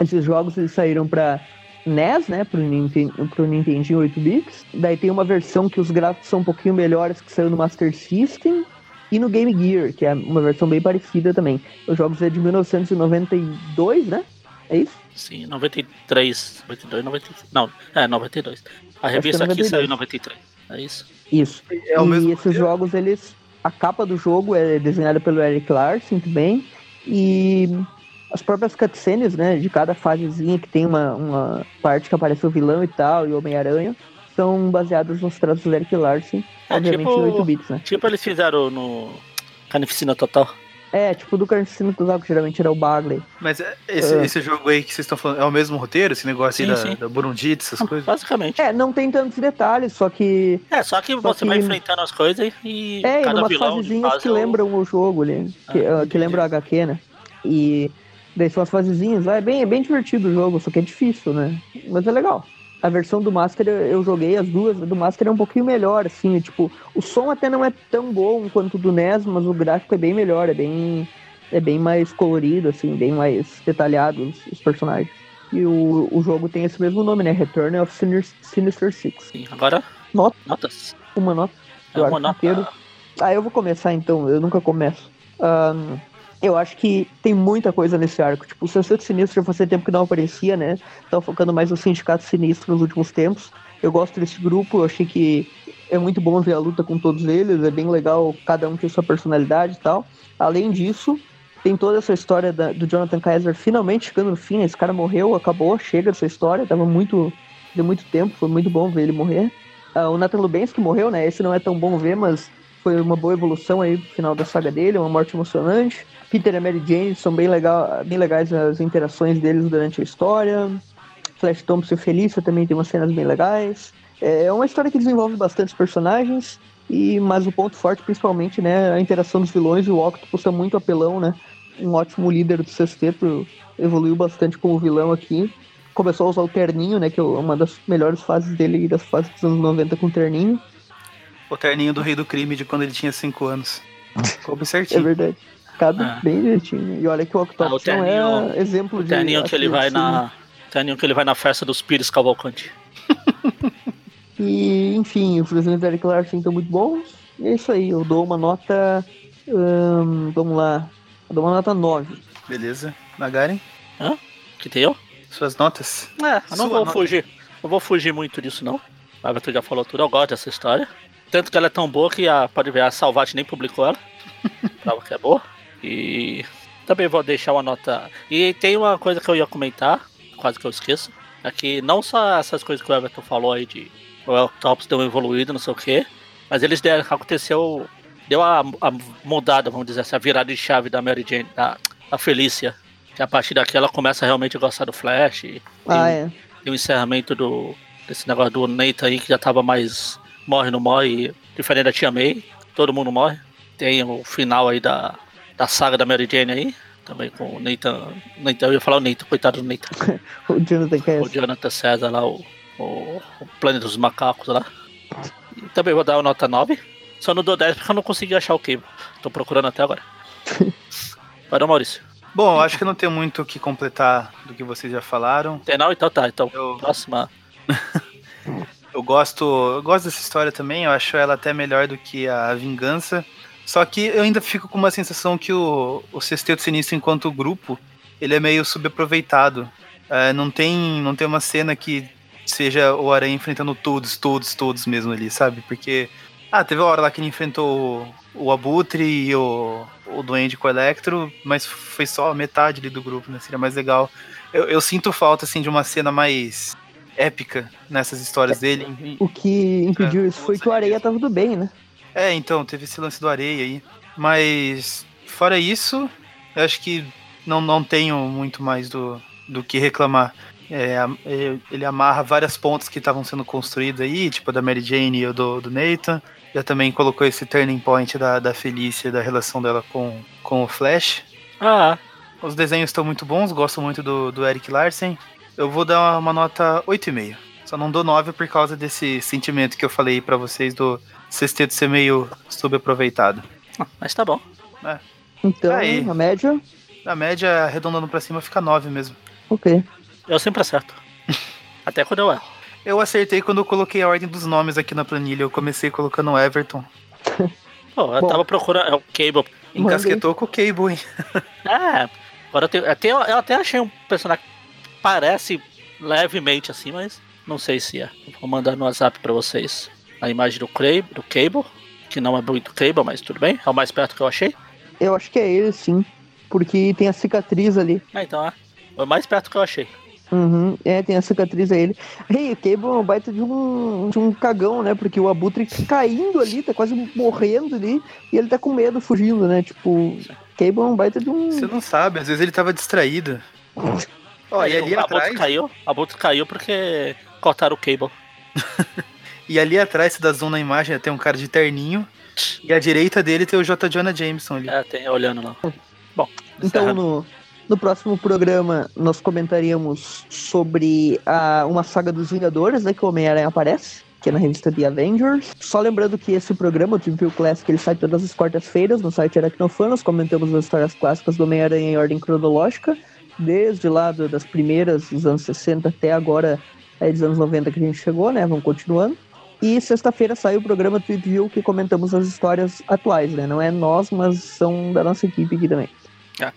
Esses jogos eles saíram para NES, né, pro, Ninten pro Nintendinho 8 bits. Daí tem uma versão que os gráficos são um pouquinho melhores que saiu no Master System e no Game Gear, que é uma versão bem parecida também. Os jogos é de 1992, né? É isso? Sim, 93, 92, 93. Não, é 92. A é revista aqui 92. saiu em 93. É isso? Isso. É e mesmo esses jogos, eles. A capa do jogo é desenhada pelo Eric Larson também. E as próprias cutscenes, né? De cada fasezinha que tem uma, uma parte que aparece o vilão e tal, e o Homem-Aranha, são baseadas nos traços do Eric Larson. É, obviamente tipo- em 8 bits, né? Tipo eles fizeram no Carnificina Total. É, tipo do Carnicino Total, que geralmente era o Bagley. Mas é, esse, Ah. esse jogo aí que vocês estão falando é o mesmo roteiro? Esse negócio Sim, aí sim. da, da Burundite, essas coisas? Basicamente. É, não tem tantos detalhes, só que. É, só que Só você que- vai enfrentando as coisas e É, e cada umas vilão de fasezinhas fase que é o- lembram o jogo ali. Que, Ah, ah, que lembram a HQ, né? E daí são as fasezinhas lá. É bem, é bem divertido o jogo, só que é difícil, né? Mas é legal. A versão do Master eu joguei as duas, do Master é um pouquinho melhor, assim, tipo, o som até não é tão bom quanto o do NES, mas o gráfico é bem melhor, é bem, é bem mais colorido, assim, bem mais detalhado os, os personagens. E o, o jogo tem esse mesmo nome, né? Return of Sinister, Sinister Six. Sim, agora, Nota. notas. Uma nota. É uma nota. inteiro. Ah, eu vou começar então, eu nunca começo. Ahn, eu acho que tem muita coisa nesse arco. Tipo, o Sexteto Sinistro já fazia tempo que não aparecia, né? Tava focando mais no Sindicato Sinistro nos últimos tempos. Eu gosto desse grupo, eu achei que é muito bom ver a luta com todos eles, é bem legal, cada um tem sua personalidade e tal. Além disso, tem toda essa história da- do Jonathan Kaiser finalmente chegando no fim, né? esse cara morreu, acabou, chega essa história, tava muito. Deu muito tempo, foi muito bom ver ele morrer. Ah, o Nathan Lubensky morreu, né? Esse não é tão bom ver, mas foi uma boa evolução aí pro final da saga dele, uma morte emocionante. Peter e Mary Jane são bem, legal, bem legais as interações deles durante a história. Flash Thompson e Felícia também tem umas cenas bem legais. É uma história que desenvolve bastante personagens, e mas o ponto forte, principalmente, né, a interação dos vilões e o Octopus é muito apelão, né? Um ótimo líder do sexteto, evoluiu bastante como vilão aqui. Começou a usar o terninho, né, que é uma das melhores fases dele, das fases dos anos 90 com terninho. O terninho do Rei do Crime de quando ele tinha 5 anos. Coube É certinho. verdade. Cabe Ah. bem direitinho. E olha que o Octopus Ah, o não é terninho- exemplo O de. terninho que ele vai na. Terninho que ele vai na festa dos Pires Cavalcante. E, enfim, os desenhos do Eric Larson estão muito bons. E é isso aí, eu dou uma nota. hum, vamos lá. Eu dou uma nota 9. Beleza. Magaren, Que tem eu? suas notas? É, eu não vou nota. fugir. Não vou fugir muito disso, não. A Everton já falou tudo, eu gosto dessa história. Tanto que ela é tão boa que a, pode ver, a Salvat nem publicou ela. Prova que é boa. E também vou deixar uma nota. E tem uma coisa que eu ia comentar, quase que eu esqueço. É que não só essas coisas que o Everton falou aí de o Octopus deu uma evoluída, não sei o que, mas eles deram, aconteceu, deu a, a, mudada, vamos dizer assim, a virada de chave da Mary Jane, da, da Felícia. Que a partir daqui ela começa realmente a gostar do Flash. E, ah, é. E o encerramento do, desse negócio do Nathan aí, que já tava mais morre, não morre, diferente da Tia May, todo mundo morre. Tem o final aí da, da saga da Mary Jane aí, também com o Nathan, Nathan eu ia falar o Nathan, coitado do Nathan. o Jonathan César. O Jonathan César lá, o, o, o Planeta dos Macacos lá. E também vou dar uma nota 9. Só não dou 10 porque eu não consegui achar o Cable. Tô procurando até agora. Para Maurício. Bom, acho que não tem muito o que completar do que vocês já falaram. Tem não? Então tá. Então, eu... próxima. eu gosto, eu gosto dessa história também. Eu acho ela até melhor do que a Vingança. Só que eu ainda fico com uma sensação que o, o Sexteto Sinistro, enquanto grupo, ele é meio subaproveitado. É, não, tem, não tem uma cena que seja o Aranha enfrentando todos, todos, todos mesmo ali, sabe? Porque. Ah, teve uma hora lá que ele enfrentou o, o Abutre e o, o Duende com o Electro, mas foi só metade ali do grupo, né? Seria mais legal. Eu, eu sinto falta, assim, de uma cena mais épica nessas histórias dele. O que impediu é, isso foi que o Areia tava tudo bem, né? É, então, teve esse lance do areia aí. Mas, fora isso, eu acho que não, não tenho muito mais do, do que reclamar. É, é ele amarra várias pontas que estavam sendo construídas aí, tipo a da Mary Jane e o do, do Nathan. Já também colocou esse turning point da, da Felícia, da relação dela com, com o Flash. Ah. Os desenhos estão muito bons, gosto muito do, do Eric Larsen. Eu vou dar uma, uma nota 8,5. Só não dou 9 por causa desse sentimento que eu falei para vocês do, sexteto ser meio subaproveitado. Ah, mas tá bom. É. Então, Aí, a média? A média, arredondando pra cima, fica 9 mesmo. Ok. Eu sempre acerto. Até quando eu erro. Eu acertei quando eu coloquei a ordem dos nomes aqui na planilha. Eu comecei colocando o Everton. Pô, eu Bom, tava procurando. É o Cable. Encasquetou com o Cable, hein? é. Agora eu, tenho, até, eu até achei um personagem que parece levemente assim, mas não sei se é. Vou mandar no WhatsApp pra vocês a imagem do, Cray, do Cable, que não é muito Cable, mas tudo bem. É o mais perto que eu achei. Eu acho que é ele, sim. Porque tem a cicatriz ali. Ah, então é. É o mais perto que eu achei. Uhum, é, tem a cicatriz a ele. Hey, o Cable é um baita de um, de um cagão, né? Porque o Abutre tá caindo ali, tá quase morrendo ali, e ele tá com medo, fugindo, né? Tipo, Cable é um baita de um. Você não sabe, às vezes ele tava distraído. Ó, e ali o atrás. Abutre caiu, Abutre caiu porque cortaram o Cable. E ali atrás, se dá zoom na imagem, tem um cara de terninho. E à direita dele tem o J. Jonah Jameson ali. É, tem olhando lá. Bom, então no, no próximo programa nós comentaríamos sobre a, uma saga dos Vingadores, né, que o Homem-Aranha aparece, que é na revista The Avengers. Só lembrando que esse programa, o Trivia Classic, ele sai todas as quartas-feiras no site Aracnofan, nós comentamos as histórias clássicas do Homem-Aranha em ordem cronológica, desde lá das primeiras, dos anos 60 até agora, é, dos anos 90 que a gente chegou, né, vamos continuando. E sexta-feira saiu o programa Tweet View que comentamos as histórias atuais, né? Não é nós, mas são da nossa equipe aqui também. É.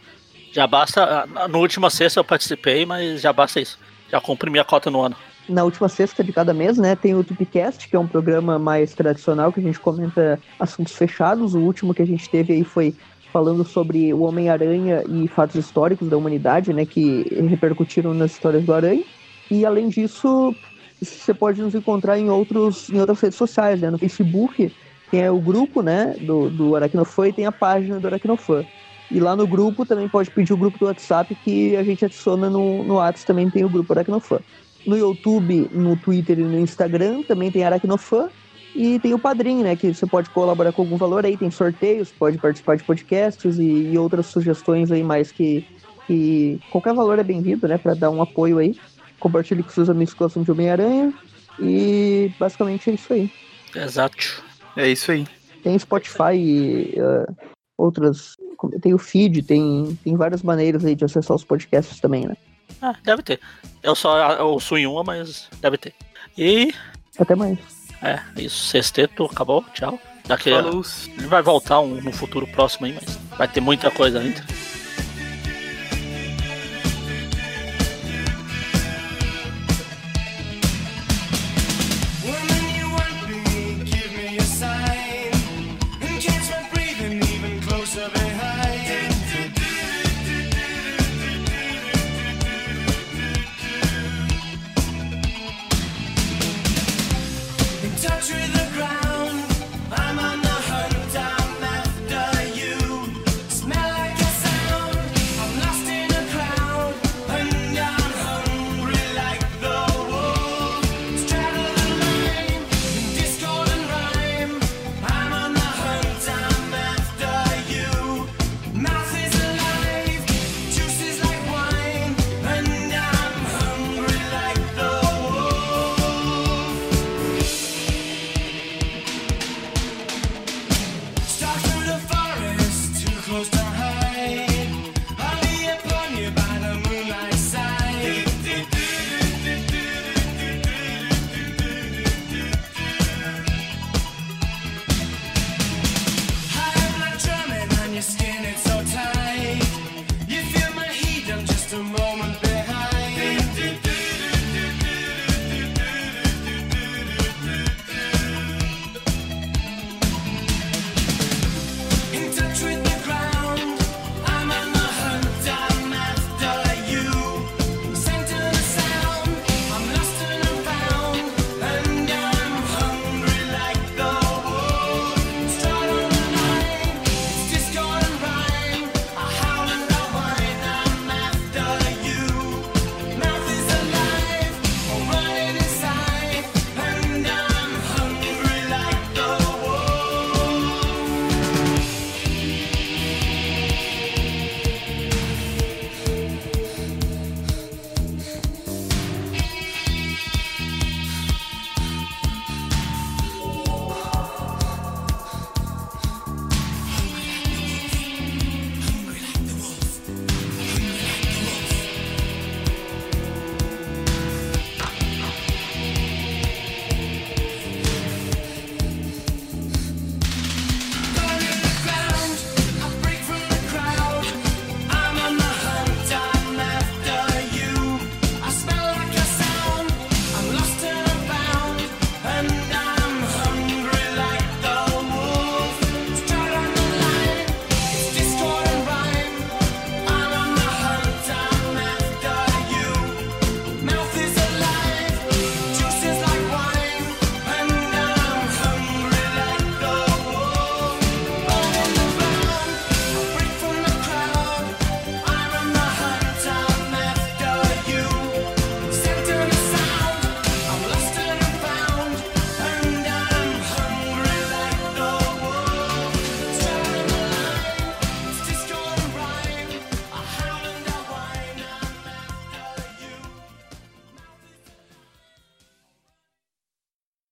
Já basta. No última sexta eu participei, mas já basta isso. Já cumpri minha cota no ano. Na última sexta de cada mês, né, tem o Tupicast, que é um programa mais tradicional que a gente comenta assuntos fechados. O último que a gente teve aí foi falando sobre o Homem-Aranha e fatos históricos da humanidade, né, que repercutiram nas histórias do Aranha. E além disso, você pode nos encontrar em, outros, em outras redes sociais, né? No Facebook tem o grupo, né, do, do Aracnofã e tem a página do Aracnofã. E lá no grupo também pode pedir o grupo do WhatsApp que a gente adiciona no, no WhatsApp, também tem o grupo Aracnofã. No YouTube, no Twitter e no Instagram também tem Aracnofã. E tem o Padrim, né? Que você pode colaborar com algum valor aí, tem sorteios, pode participar de podcasts e, e outras sugestões aí mais que, que qualquer valor é bem-vindo, né? Para dar um apoio aí compartilhe com seus amigos que gostam de Homem-Aranha. E basicamente é isso aí. Exato. É isso aí. Tem Spotify e uh, outras. Tem o feed, tem, tem várias maneiras aí de acessar os podcasts também, né? Ah, deve ter. Eu só ouço em uma, mas deve ter. E. Até mais. É, isso. Sexteto, acabou. Tchau. Daqui a... Ele vai voltar um, no futuro próximo aí, mas vai ter muita coisa ainda.